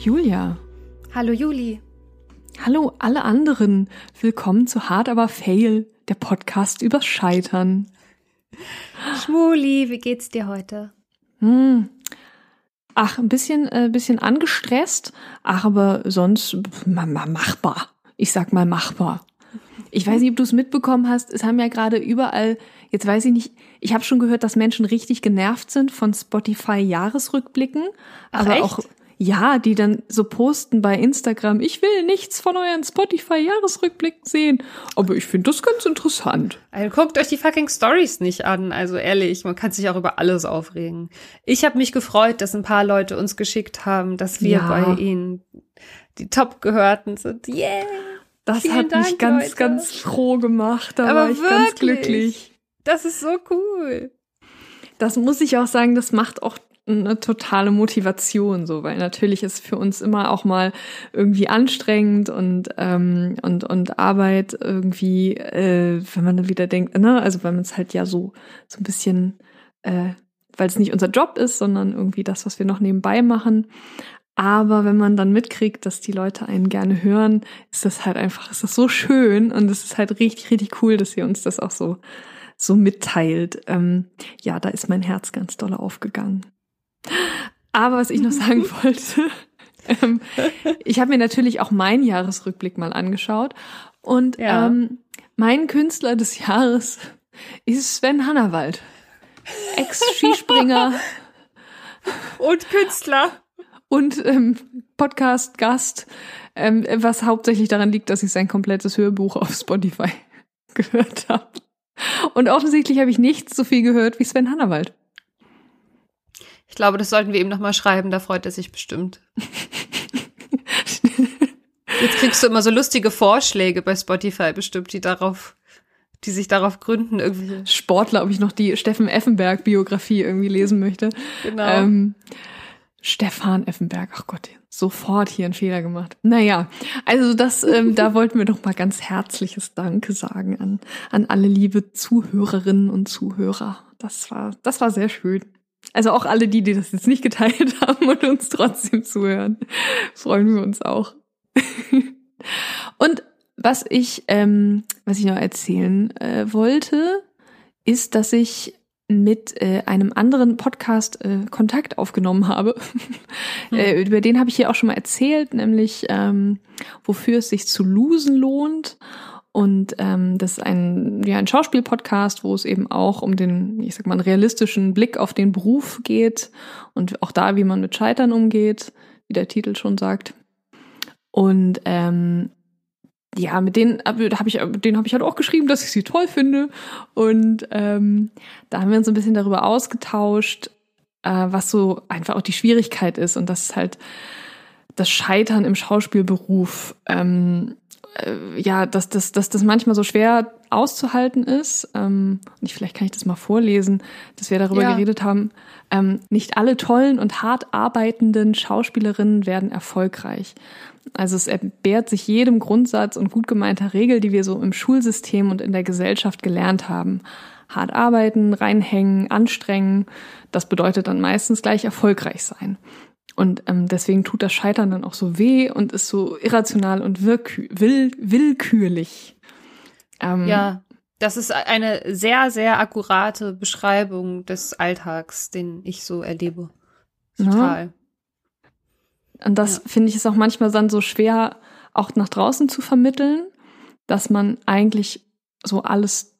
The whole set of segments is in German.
Julia. Hallo Juli. Hallo alle anderen. Willkommen zu Hard aber Fail, der Podcast übers Scheitern. Schmuli, wie geht's dir heute? Hm. Ach, ein bisschen, äh, bisschen angestresst, ach, aber sonst ma, ma, machbar. Ich sag mal machbar. Ich weiß nicht, ob du es mitbekommen hast. Es haben ja gerade überall, jetzt weiß ich nicht, ich habe schon gehört, dass Menschen richtig genervt sind von Spotify-Jahresrückblicken. Aber echt? auch, ja, die dann so posten bei Instagram, ich will nichts von euren Spotify-Jahresrückblicken sehen. Aber ich finde das ganz interessant. Also guckt euch die fucking Stories nicht an. Also ehrlich, man kann sich auch über alles aufregen. Ich habe mich gefreut, dass ein paar Leute uns geschickt haben, dass wir Ja. bei ihnen die Top-Gehörten sind. Yeah! Das Vielen hat mich Dank, ganz, Leute. ganz froh gemacht. Da Aber war ich ganz wirklich. glücklich. Das ist so cool. Das muss ich auch sagen, das macht auch eine totale Motivation so, weil natürlich ist für uns immer auch mal irgendwie anstrengend und ähm, und und Arbeit irgendwie, äh, wenn man dann wieder denkt, ne, also weil man es halt ja so so ein bisschen, äh, weil es nicht unser Job ist, sondern irgendwie das, was wir noch nebenbei machen. Aber wenn man dann mitkriegt, dass die Leute einen gerne hören, ist das halt einfach, ist das so schön und es ist halt richtig, richtig cool, dass ihr uns das auch so, so mitteilt. Ähm, ja, da ist mein Herz ganz doll aufgegangen. Aber was ich noch sagen wollte, ähm, ich habe mir natürlich auch meinen Jahresrückblick mal angeschaut und Ja. ähm, mein Künstler des Jahres ist Sven Hannawald. Ex-Skispringer Und Künstler. und ähm, Podcast-Gast, ähm, was hauptsächlich daran liegt, dass ich sein komplettes Hörbuch auf Spotify gehört habe. Und offensichtlich habe ich nicht so viel gehört wie Sven Hannawald. Ich glaube, das sollten wir ihm nochmal schreiben, da freut er sich bestimmt. Jetzt kriegst du immer so lustige Vorschläge bei Spotify bestimmt, die darauf, die sich darauf gründen, irgendwie. Sportler, ob ich noch die Steffen Effenberg-Biografie irgendwie lesen möchte. Genau. Ähm, Stefan Effenberg, ach Gott, sofort hier einen Fehler gemacht. Naja, also das, ähm, da wollten wir doch mal ganz herzliches Danke sagen an, an alle liebe Zuhörerinnen und Zuhörer. Das war, das war sehr schön. Also auch alle die, die das jetzt nicht geteilt haben und uns trotzdem zuhören, freuen wir uns auch. und was ich, ähm, was ich noch erzählen äh, wollte, ist, dass ich mit äh, einem anderen Podcast äh, Kontakt aufgenommen habe. äh, über den habe ich hier auch schon mal erzählt, nämlich ähm, wofür es sich zu losen lohnt. Und ähm, das ist ein, ja, ein Schauspiel-Podcast, wo es eben auch um den, ich sag mal, realistischen Blick auf den Beruf geht und auch da, wie man mit Scheitern umgeht, wie der Titel schon sagt. Und ähm, ja, mit denen habe ich, denen habe ich halt auch geschrieben, dass ich sie toll finde. Und ähm, da haben wir uns ein bisschen darüber ausgetauscht, äh, was so einfach auch die Schwierigkeit ist und dass halt das Scheitern im Schauspielberuf, ähm, äh, ja, dass das, dass das manchmal so schwer auszuhalten ist. Ähm, und ich, vielleicht kann ich das mal vorlesen, dass wir darüber Ja. geredet haben. Ähm, nicht alle tollen und hart arbeitenden Schauspielerinnen werden erfolgreich. Also es entbehrt sich jedem Grundsatz und gut gemeinter Regel, die wir so im Schulsystem und in der Gesellschaft gelernt haben. Hart arbeiten, reinhängen, anstrengen, das bedeutet dann meistens gleich erfolgreich sein. Und ähm, deswegen tut das Scheitern dann auch so weh und ist so irrational und will willkürlich. Ähm, Ja, das ist eine sehr, sehr akkurate Beschreibung des Alltags, den ich so erlebe. Ja. Total. Und das Ja. finde ich ist auch manchmal dann so schwer, auch nach draußen zu vermitteln, dass man eigentlich so alles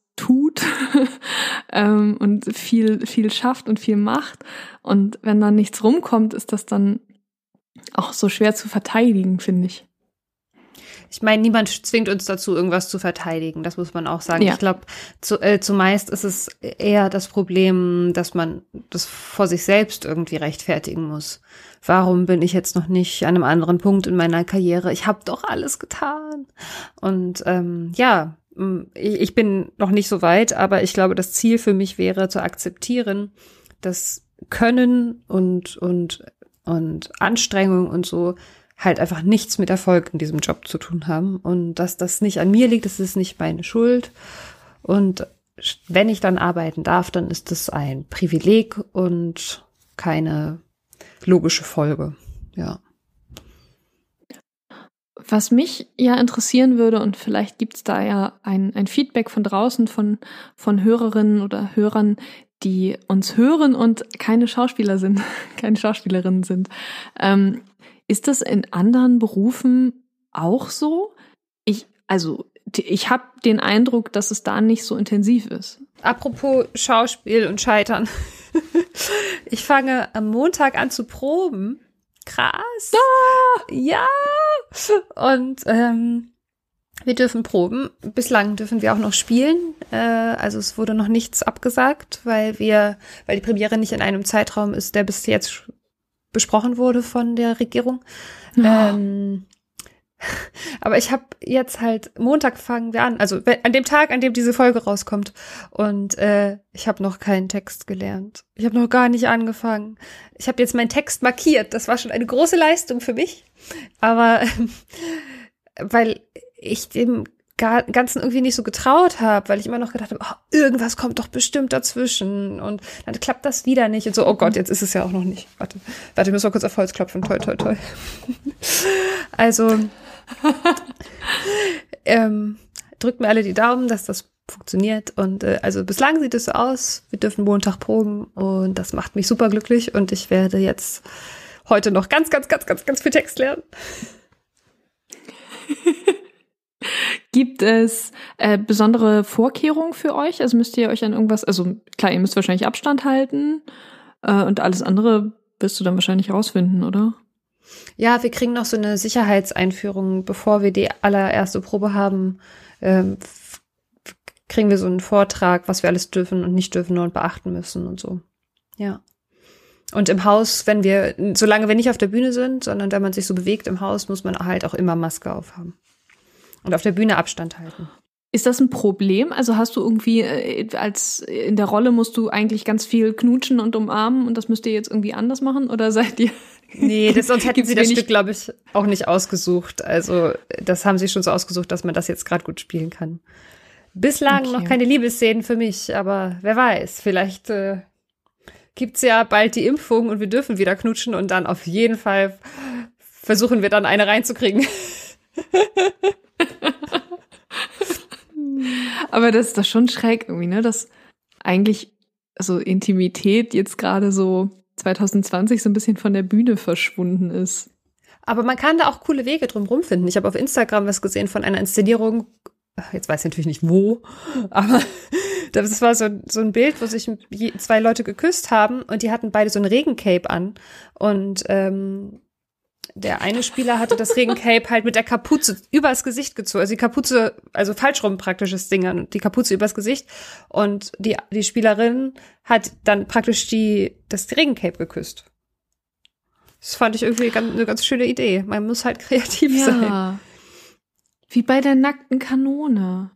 ähm, und viel, viel schafft und viel macht. Und wenn dann nichts rumkommt, ist das dann auch so schwer zu verteidigen, finde ich. Ich meine, niemand zwingt uns dazu, irgendwas zu verteidigen. Das muss man auch sagen. Ja. Ich glaube, zu, äh, zumeist ist es eher das Problem, dass man das vor sich selbst irgendwie rechtfertigen muss. Warum bin ich jetzt noch nicht an einem anderen Punkt in meiner Karriere? Ich habe doch alles getan. Und ähm, ja, ich bin noch nicht so weit, aber ich glaube, das Ziel für mich wäre zu akzeptieren, dass Können und und und Anstrengung und so halt einfach nichts mit Erfolg in diesem Job zu tun haben und dass das nicht an mir liegt, das ist nicht meine Schuld und wenn ich dann arbeiten darf, dann ist das ein Privileg und keine logische Folge. Ja. Was mich ja interessieren würde, und vielleicht gibt's da ja ein, ein Feedback von draußen von, von Hörerinnen oder Hörern, die uns hören und keine Schauspieler sind, keine Schauspielerinnen sind. Ähm, ist das in anderen Berufen auch so? Ich, also, ich habe den Eindruck, dass es da nicht so intensiv ist. Apropos Schauspiel und Scheitern. ich fange am Montag an zu proben. Krass. Ah! Ja. Und ähm, wir dürfen proben. Bislang dürfen wir auch noch spielen. Äh, also es wurde noch nichts abgesagt, weil wir, weil die Premiere nicht in einem Zeitraum ist, der bis jetzt besprochen wurde von der Regierung. Oh. Ähm, aber ich habe jetzt halt Montag fangen wir an, also an dem Tag, an dem diese Folge rauskommt. Und äh, ich habe noch keinen Text gelernt. Ich habe noch gar nicht angefangen. Ich habe jetzt meinen Text markiert. Das war schon eine große Leistung für mich. Aber weil ich dem Ganzen irgendwie nicht so getraut habe, weil ich immer noch gedacht habe, oh, irgendwas kommt doch bestimmt dazwischen und dann klappt das wieder nicht und so, oh Gott, jetzt ist es ja auch noch nicht. Warte, warte, muss mal kurz auf Holz klopfen. Toll, toll, toll. also, ähm, drückt mir alle die Daumen, dass das funktioniert und äh, also bislang sieht es so aus, wir dürfen Montag proben und das macht mich super glücklich und ich werde jetzt heute noch ganz, ganz, ganz, ganz, ganz viel Text lernen. Gibt es äh, besondere Vorkehrungen für euch? Also müsst ihr euch an irgendwas, also klar, ihr müsst wahrscheinlich Abstand halten äh, und alles andere wirst du dann wahrscheinlich rausfinden, oder? Ja, wir kriegen noch so eine Sicherheitseinführung, bevor wir die allererste Probe haben, ähm, kriegen wir so einen Vortrag, was wir alles dürfen und nicht dürfen und beachten müssen und so. Ja. Und im Haus, wenn wir, solange wir nicht auf der Bühne sind, sondern wenn man sich so bewegt im Haus, muss man halt auch immer Maske aufhaben. Und auf der Bühne Abstand halten. Ist das ein Problem? Also hast du irgendwie äh, als in der Rolle musst du eigentlich ganz viel knutschen und umarmen und das müsst ihr jetzt irgendwie anders machen oder seid ihr? Nee, das, sonst hätten sie das Stück, glaube ich, auch nicht ausgesucht. Also das haben sie schon so ausgesucht, dass man das jetzt gerade gut spielen kann. Bislang okay. noch keine Liebesszenen für mich, aber wer weiß, vielleicht äh, gibt's ja bald die Impfung und wir dürfen wieder knutschen und dann auf jeden Fall versuchen wir dann eine reinzukriegen. Aber das ist doch schon schräg irgendwie, ne? Dass eigentlich so Intimität jetzt gerade so 2020 so ein bisschen von der Bühne verschwunden ist. Aber man kann da auch coole Wege drum finden. Ich habe auf Instagram was gesehen von einer Inszenierung, jetzt weiß ich natürlich nicht wo, aber das war so, so ein Bild, wo sich zwei Leute geküsst haben und die hatten beide so ein Regencape an. Und ähm, der eine Spieler hatte das Regencape halt mit der Kapuze übers Gesicht gezogen. Also die Kapuze, also falsch rum praktisches Ding, die Kapuze übers Gesicht. Und die, die Spielerin hat dann praktisch die, das Regencape geküsst. Das fand ich irgendwie ganz, eine ganz schöne Idee. Man muss halt kreativ ja. sein. Wie bei der nackten Kanone.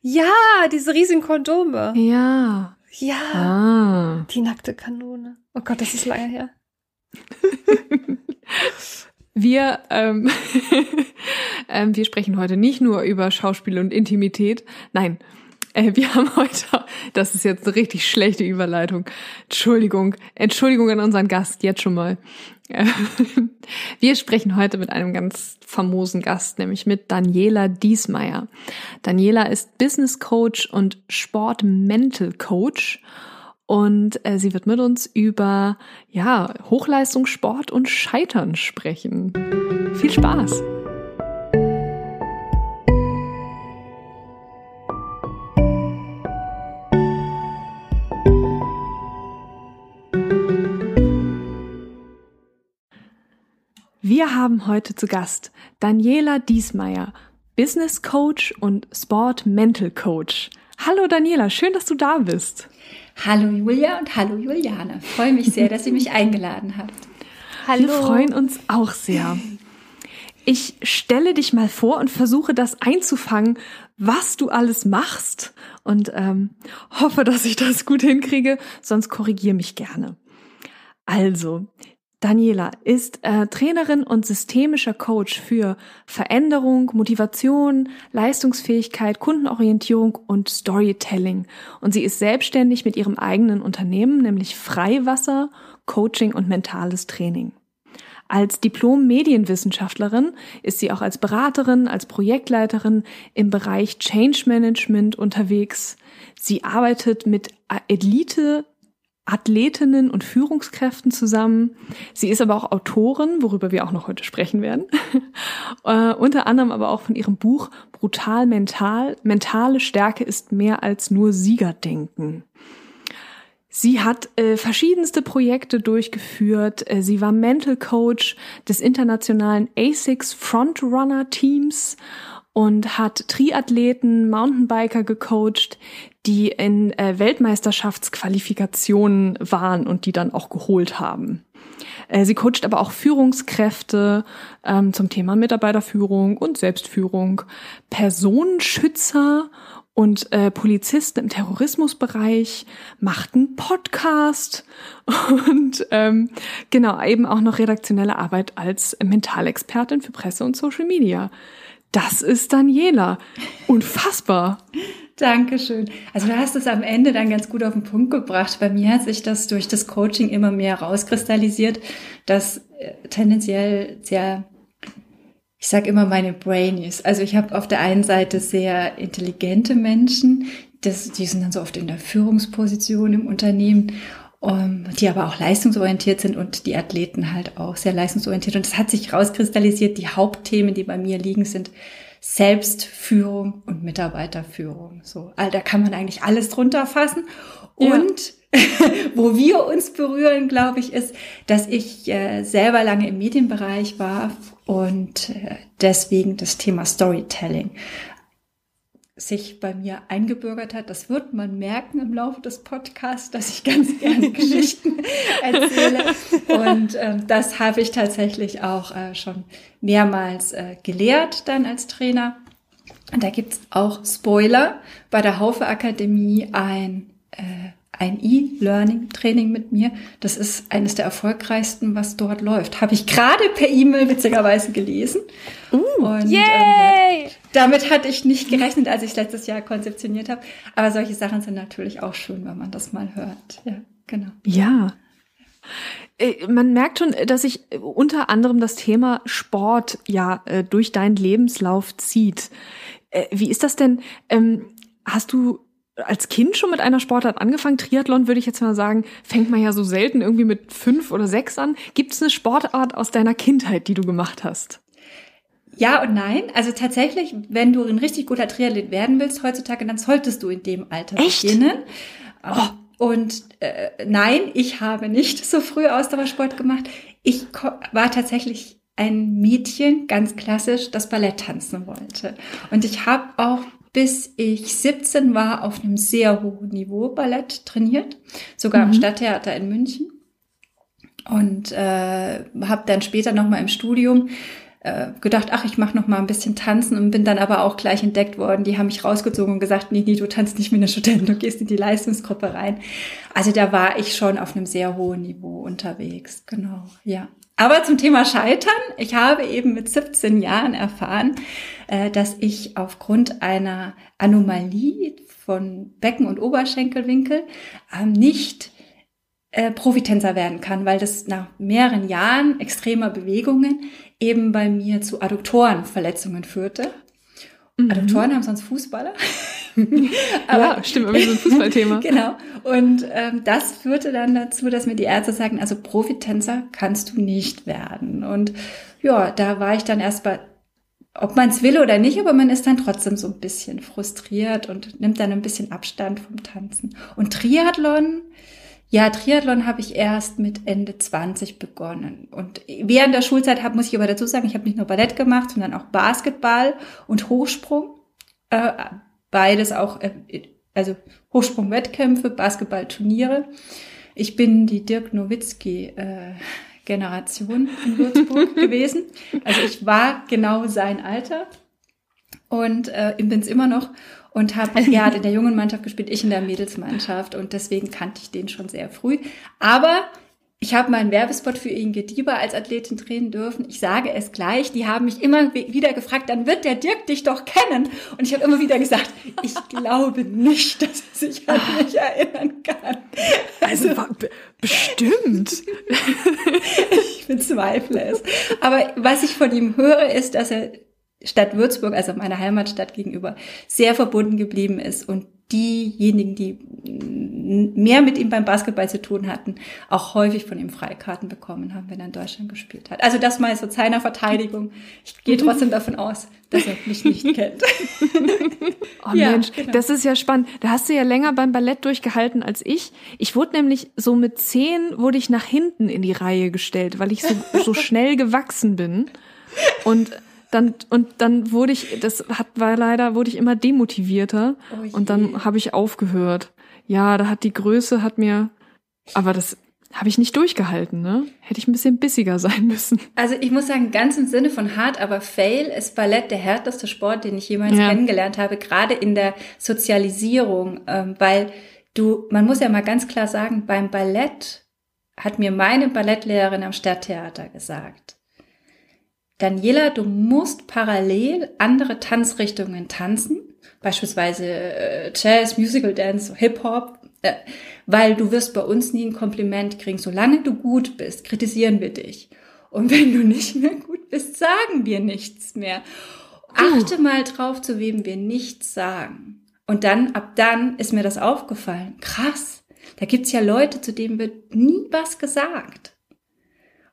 Ja, diese riesigen Kondome. Ja. Ja. Ah. Die nackte Kanone. Oh Gott, das ist lange her. Wir, ähm, ähm, wir sprechen heute nicht nur über Schauspiel und Intimität. Nein, äh, wir haben heute, das ist jetzt eine richtig schlechte Überleitung. Entschuldigung, Entschuldigung an unseren Gast, jetzt schon mal. Wir sprechen heute mit einem ganz famosen Gast, nämlich mit Daniela Diesmeier. Daniela ist Business Coach und Sport Mental Coach und äh, sie wird mit uns über ja, Hochleistungssport und Scheitern sprechen. Viel Spaß! Wir haben heute zu Gast Daniela Diesmeier, Business Coach und Sport Mental Coach. Hallo Daniela, schön, dass du da bist. Hallo Julia und hallo Juliane. Freue mich sehr, dass ihr mich eingeladen habt. Hallo. Wir freuen uns auch sehr. Ich stelle dich mal vor und versuche das einzufangen, was du alles machst und ähm, hoffe, dass ich das gut hinkriege, sonst korrigiere mich gerne. Also, Daniela ist äh, Trainerin und systemischer Coach für Veränderung, Motivation, Leistungsfähigkeit, Kundenorientierung und Storytelling. Und sie ist selbstständig mit ihrem eigenen Unternehmen, nämlich Freiwasser, Coaching und mentales Training. Als Diplom-Medienwissenschaftlerin ist sie auch als Beraterin, als Projektleiterin im Bereich Change Management unterwegs. Sie arbeitet mit Elite Athletinnen und Führungskräften zusammen. Sie ist aber auch Autorin, worüber wir auch noch heute sprechen werden. äh, unter anderem aber auch von ihrem Buch Brutal Mental. Mentale Stärke ist mehr als nur Siegerdenken. Sie hat äh, verschiedenste Projekte durchgeführt. Äh, sie war Mental Coach des internationalen ASICS Frontrunner Teams und hat Triathleten, Mountainbiker gecoacht, die in äh, Weltmeisterschaftsqualifikationen waren und die dann auch geholt haben. Äh, sie coacht aber auch Führungskräfte ähm, zum Thema Mitarbeiterführung und Selbstführung, Personenschützer und äh, Polizisten im Terrorismusbereich, macht einen Podcast und ähm, genau eben auch noch redaktionelle Arbeit als Mentalexpertin für Presse und Social Media. Das ist Daniela. Unfassbar. Dankeschön. Also du hast es am Ende dann ganz gut auf den Punkt gebracht. Bei mir hat sich das durch das Coaching immer mehr rauskristallisiert, dass äh, tendenziell sehr, ich sage immer meine Brainies. Also ich habe auf der einen Seite sehr intelligente Menschen, das, die sind dann so oft in der Führungsposition im Unternehmen um, ähm, die aber auch leistungsorientiert sind und die Athleten halt auch sehr leistungsorientiert. Und es hat sich rauskristallisiert, die Hauptthemen, die bei mir liegen, sind Selbstführung und Mitarbeiterführung. So, all da kann man eigentlich alles drunter fassen. Und ja. wo wir uns berühren, glaube ich, ist, dass ich äh, selber lange im Medienbereich war und äh, deswegen das Thema Storytelling sich bei mir eingebürgert hat. Das wird man merken im Laufe des Podcasts, dass ich ganz gerne Geschichten erzähle. Und ähm, das habe ich tatsächlich auch äh, schon mehrmals äh, gelehrt dann als Trainer. Und da gibt's auch Spoiler bei der Haufe Akademie ein äh, ein E-Learning-Training mit mir. Das ist eines der erfolgreichsten, was dort läuft. Habe ich gerade per E-Mail witzigerweise gelesen. Uh, Und yay! Ähm, ja, damit hatte ich nicht gerechnet, als ich es letztes Jahr konzeptioniert habe. Aber solche Sachen sind natürlich auch schön, wenn man das mal hört. Ja, genau. Ja. Äh, man merkt schon, dass sich unter anderem das Thema Sport ja äh, durch deinen Lebenslauf zieht. Äh, wie ist das denn? Ähm, hast du als Kind schon mit einer Sportart angefangen? Triathlon würde ich jetzt mal sagen, fängt man ja so selten irgendwie mit fünf oder sechs an. Gibt es eine Sportart aus deiner Kindheit, die du gemacht hast? Ja und nein. Also tatsächlich, wenn du ein richtig guter Triathlet werden willst heutzutage, dann solltest du in dem Alter Echt? beginnen. Oh. Und äh, nein, ich habe nicht so früh Ausdauersport gemacht. Ich war tatsächlich ein Mädchen, ganz klassisch, das Ballett tanzen wollte. Und ich habe auch bis ich 17 war auf einem sehr hohen Niveau Ballett trainiert, sogar mhm. am Stadttheater in München. Und äh, habe dann später noch mal im Studium äh, gedacht, ach, ich mache noch mal ein bisschen tanzen und bin dann aber auch gleich entdeckt worden. Die haben mich rausgezogen und gesagt, nee, nee, du tanzt nicht wie eine Studentin, du gehst in die Leistungsgruppe rein. Also da war ich schon auf einem sehr hohen Niveau unterwegs. Genau, ja. Aber zum Thema Scheitern. Ich habe eben mit 17 Jahren erfahren, dass ich aufgrund einer Anomalie von Becken- und Oberschenkelwinkel ähm, nicht äh, Profitänzer werden kann, weil das nach mehreren Jahren extremer Bewegungen eben bei mir zu Adduktorenverletzungen führte. Mhm. Adduktoren haben sonst Fußballer. ja, stimmt, irgendwie so ein Fußballthema. genau. Und ähm, das führte dann dazu, dass mir die Ärzte sagten, also Profitänzer kannst du nicht werden. Und ja, da war ich dann erst bei, ob man es will oder nicht, aber man ist dann trotzdem so ein bisschen frustriert und nimmt dann ein bisschen Abstand vom Tanzen. Und Triathlon, ja, Triathlon habe ich erst mit Ende 20 begonnen. Und während der Schulzeit hab, muss ich aber dazu sagen, ich habe nicht nur Ballett gemacht, sondern auch Basketball und Hochsprung. Äh, beides auch, äh, also Hochsprung-Wettkämpfe, Basketballturniere. Ich bin die Dirk Nowitzki äh, Generation in Würzburg gewesen. Also ich war genau sein Alter und äh, bin es immer noch und habe er hat in der jungen Mannschaft gespielt, ich in der Mädelsmannschaft und deswegen kannte ich den schon sehr früh. Aber ich habe mal einen Werbespot für Inge Dieber als Athletin drehen dürfen. Ich sage es gleich. Die haben mich immer wieder gefragt, dann wird der Dirk dich doch kennen. Und ich habe immer wieder gesagt, ich glaube nicht, dass er sich an mich erinnern kann. Also, also bestimmt. ich ich bezweifle es. Aber was ich von ihm höre, ist, dass er Stadt Würzburg, also meiner Heimatstadt gegenüber, sehr verbunden geblieben ist und diejenigen, die mehr mit ihm beim Basketball zu tun hatten, auch häufig von ihm Freikarten bekommen haben, wenn er in Deutschland gespielt hat. Also das mal so seiner Verteidigung. Ich gehe trotzdem davon aus, dass er mich nicht kennt. Oh ja, Mensch, genau. das ist ja spannend. Da hast du ja länger beim Ballett durchgehalten als ich. Ich wurde nämlich so mit zehn wurde ich nach hinten in die Reihe gestellt, weil ich so, so schnell gewachsen bin. Und dann und dann wurde ich, das hat war leider wurde ich immer demotivierter oh und dann habe ich aufgehört. Ja, da hat die Größe hat mir, aber das habe ich nicht durchgehalten, ne? Hätte ich ein bisschen bissiger sein müssen. Also ich muss sagen, ganz im Sinne von hart, aber fail ist Ballett der härteste Sport, den ich jemals ja. kennengelernt habe, gerade in der Sozialisierung, ähm, weil du, man muss ja mal ganz klar sagen, beim Ballett hat mir meine Ballettlehrerin am Stadttheater gesagt, Daniela, du musst parallel andere Tanzrichtungen tanzen, beispielsweise äh, Jazz, Musical Dance, Hip-Hop, äh, weil du wirst bei uns nie ein Kompliment kriegen. Solange du gut bist, kritisieren wir dich. Und wenn du nicht mehr gut bist, sagen wir nichts mehr. Achte uh. mal drauf, zu wem wir nichts sagen. Und dann, ab dann ist mir das aufgefallen. Krass. Da gibt's ja Leute, zu denen wird nie was gesagt.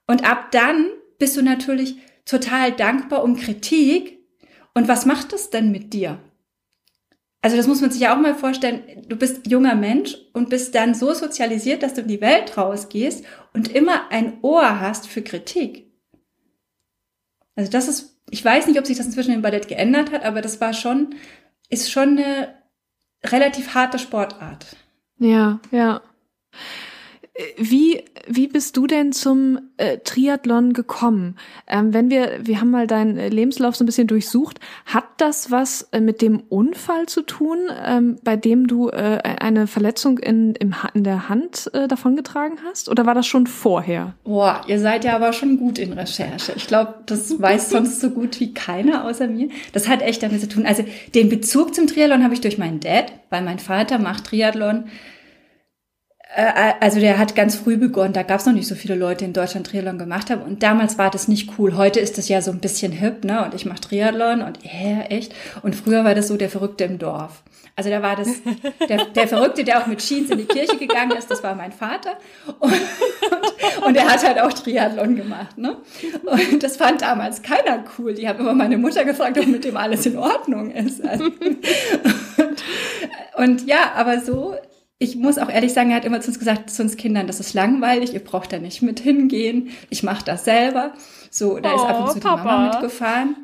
Und ab dann bist du natürlich total dankbar um Kritik. Und was macht das denn mit dir? Also das muss man sich ja auch mal vorstellen. Du bist junger Mensch und bist dann so sozialisiert, dass du in die Welt rausgehst und immer ein Ohr hast für Kritik. Also das ist, ich weiß nicht, ob sich das inzwischen im Ballett geändert hat, aber das war schon, ist schon eine relativ harte Sportart. Ja, ja. Wie, wie bist du denn zum äh, Triathlon gekommen? Ähm, wenn wir, wir haben mal deinen äh, Lebenslauf so ein bisschen durchsucht, hat das was äh, mit dem Unfall zu tun, ähm, bei dem du äh, eine Verletzung in, im, in der Hand äh, davongetragen hast? Oder war das schon vorher? Boah, ihr seid ja aber schon gut in Recherche. Ich glaube, das weiß sonst so gut wie keiner außer mir. Das hat echt damit zu tun. Also den Bezug zum Triathlon habe ich durch meinen Dad, weil mein Vater macht Triathlon äh, äh, also der hat ganz früh begonnen, da gab es noch nicht so viele Leute in Deutschland Triathlon gemacht haben und damals war das nicht cool. Heute ist das ja so ein bisschen hip, ne? Und ich mache Triathlon und ja, echt. Und früher war das so der Verrückte im Dorf. Also da war das der, der Verrückte, der auch mit Jeans in die Kirche gegangen ist, das war mein Vater. Und, und, und er hat halt auch Triathlon gemacht, ne? Und das fand damals keiner cool. Die haben immer meine Mutter gefragt, ob mit dem alles in Ordnung ist. Also, und, und ja, aber so ich muss auch ehrlich sagen, er hat immer zu uns gesagt, zu uns Kindern, das ist langweilig, ihr braucht da nicht mit hingehen, ich mache das selber. So, da oh, ist ab und oh, zu Papa. die Mama mitgefahren.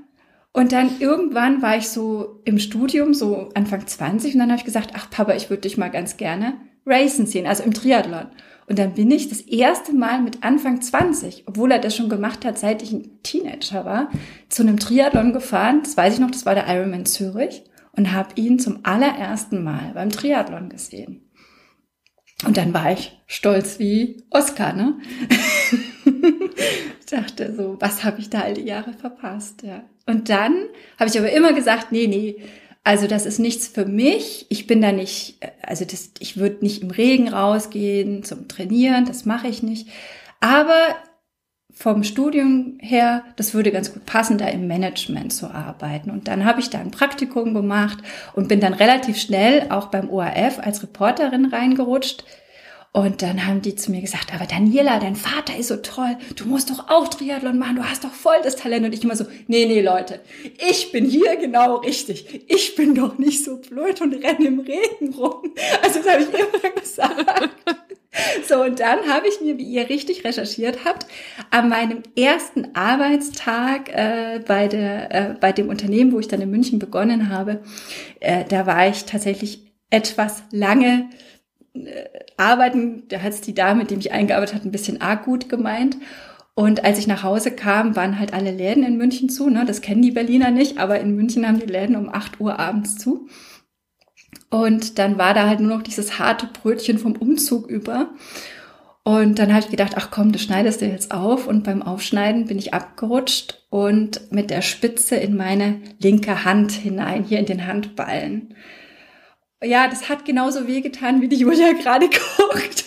Und dann irgendwann war ich so im Studium, so Anfang 20, und dann habe ich gesagt, ach Papa, ich würde dich mal ganz gerne racen sehen, also im Triathlon. Und dann bin ich das erste Mal mit Anfang 20, obwohl er das schon gemacht hat, seit ich ein Teenager war, zu einem Triathlon gefahren. Das weiß ich noch, das war der Ironman Zürich und habe ihn zum allerersten Mal beim Triathlon gesehen. Und dann war ich stolz wie Oscar, ne? dachte so, was habe ich da all die Jahre verpasst, ja. Und dann habe ich aber immer gesagt, nee, nee, also das ist nichts für mich. Ich bin da nicht, also das, ich würde nicht im Regen rausgehen zum Trainieren, das mache ich nicht. Aber vom Studium her, das würde ganz gut passen, da im Management zu arbeiten. Und dann habe ich da ein Praktikum gemacht und bin dann relativ schnell auch beim ORF als Reporterin reingerutscht. Und dann haben die zu mir gesagt, aber Daniela, dein Vater ist so toll, du musst doch auch Triathlon machen, du hast doch voll das Talent. Und ich immer so, nee, nee, Leute, ich bin hier genau richtig. Ich bin doch nicht so blöd und renne im Regen rum. Also das habe ich immer gesagt. So, und dann habe ich mir, wie ihr richtig recherchiert habt, an meinem ersten Arbeitstag äh, bei, der, äh, bei dem Unternehmen, wo ich dann in München begonnen habe, äh, da war ich tatsächlich etwas lange äh, arbeiten. Da hat es die Dame, mit dem ich eingearbeitet hat, ein bisschen arg gut gemeint. Und als ich nach Hause kam, waren halt alle Läden in München zu. Ne? Das kennen die Berliner nicht, aber in München haben die Läden um 8 Uhr abends zu. Und dann war da halt nur noch dieses harte Brötchen vom Umzug über. Und dann habe ich gedacht, ach komm, das schneidest du jetzt auf. Und beim Aufschneiden bin ich abgerutscht und mit der Spitze in meine linke Hand hinein, hier in den Handballen. ja, das hat genauso wehgetan, wie die Julia gerade guckt.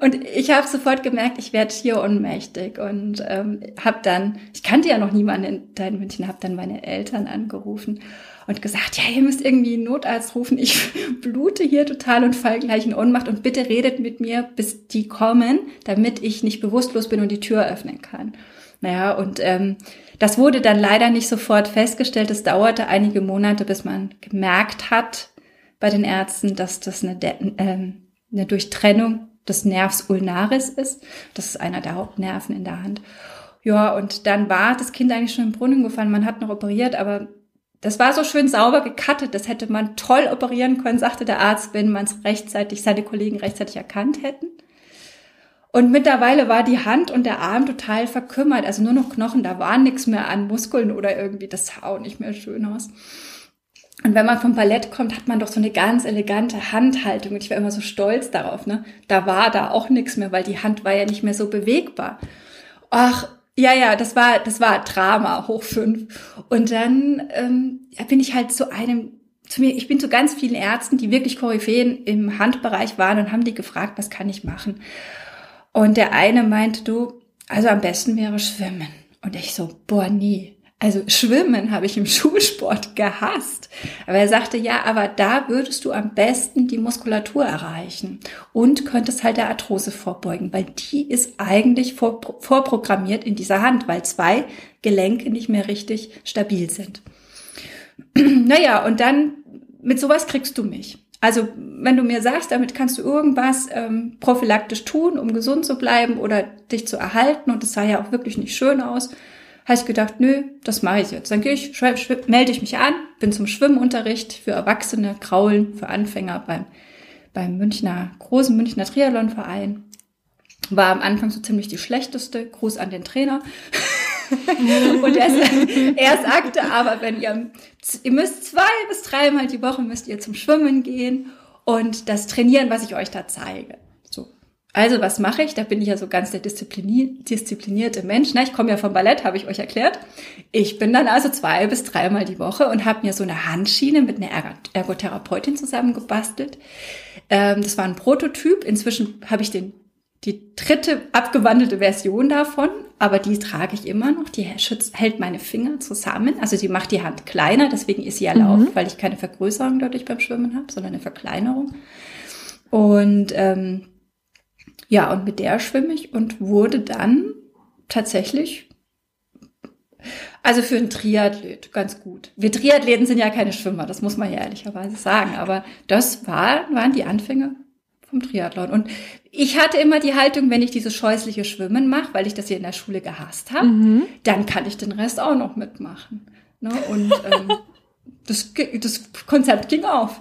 Und ich habe sofort gemerkt, ich werde hier ohnmächtig und ähm, habe dann, ich kannte ja noch niemanden in München, habe dann meine Eltern angerufen und gesagt, ja, ihr müsst irgendwie einen Notarzt rufen, ich blute hier total und fall gleich in Ohnmacht und bitte redet mit mir, bis die kommen, damit ich nicht bewusstlos bin und die Tür öffnen kann. Naja, und ähm, das wurde dann leider nicht sofort festgestellt. Es dauerte einige Monate, bis man gemerkt hat bei den Ärzten, dass das eine, ähm, eine Durchtrennung des Nervs ulnaris ist. Das ist einer der Hauptnerven in der Hand. Ja, und dann war das Kind eigentlich schon im Brunnen gefallen. Man hat noch operiert, aber das war so schön sauber gekattet. Das hätte man toll operieren können, sagte der Arzt, wenn man es rechtzeitig, seine Kollegen rechtzeitig erkannt hätten. Und mittlerweile war die Hand und der Arm total verkümmert, also nur noch Knochen, da war nichts mehr an Muskeln oder irgendwie, das sah auch nicht mehr schön aus. Und wenn man vom Ballett kommt, hat man doch so eine ganz elegante Handhaltung. Und ich war immer so stolz darauf. Ne? Da war da auch nichts mehr, weil die Hand war ja nicht mehr so bewegbar. Ach, ja, ja, das war, das war Drama hoch fünf. Und dann ähm, bin ich halt zu einem, zu mir, ich bin zu ganz vielen Ärzten, die wirklich Koryphäen im Handbereich waren und haben die gefragt, was kann ich machen? Und der eine meinte, du, also am besten wäre Schwimmen. Und ich so, boah, nie. Also Schwimmen habe ich im Schulsport gehasst. Aber er sagte, ja, aber da würdest du am besten die Muskulatur erreichen und könntest halt der Arthrose vorbeugen, weil die ist eigentlich vor, vorprogrammiert in dieser Hand, weil zwei Gelenke nicht mehr richtig stabil sind. naja, und dann mit sowas kriegst du mich. Also wenn du mir sagst, damit kannst du irgendwas ähm, prophylaktisch tun, um gesund zu bleiben oder dich zu erhalten, und das sah ja auch wirklich nicht schön aus, habe ich gedacht, nö, das mache ich jetzt. Dann gehe ich, melde ich mich an, bin zum Schwimmunterricht für Erwachsene, Kraulen für Anfänger beim, beim Münchner, großen Münchner Triathlonverein. War am Anfang so ziemlich die schlechteste. Gruß an den Trainer. und er, er sagte aber, wenn ihr, ihr müsst zwei bis dreimal die Woche müsst ihr zum Schwimmen gehen und das trainieren, was ich euch da zeige. Also was mache ich? Da bin ich ja so ganz der disziplinierte Mensch. Na, ich komme ja vom Ballett, habe ich euch erklärt. Ich bin dann also zwei bis dreimal die Woche und habe mir so eine Handschiene mit einer Ergotherapeutin zusammengebastelt. Ähm, das war ein Prototyp. Inzwischen habe ich den die dritte abgewandelte Version davon, aber die trage ich immer noch. Die schützt, hält meine Finger zusammen. Also die macht die Hand kleiner, deswegen ist sie erlaubt, mhm. weil ich keine Vergrößerung dadurch beim Schwimmen habe, sondern eine Verkleinerung. Und ähm, ja, und mit der schwimme ich und wurde dann tatsächlich, also für einen Triathlet ganz gut. Wir Triathleten sind ja keine Schwimmer, das muss man ja ehrlicherweise sagen, aber das war, waren die Anfänge vom Triathlon. Und ich hatte immer die Haltung, wenn ich dieses scheußliche Schwimmen mache, weil ich das hier in der Schule gehasst habe, mhm. dann kann ich den Rest auch noch mitmachen. Ne? Und ähm, das, das Konzept ging auf.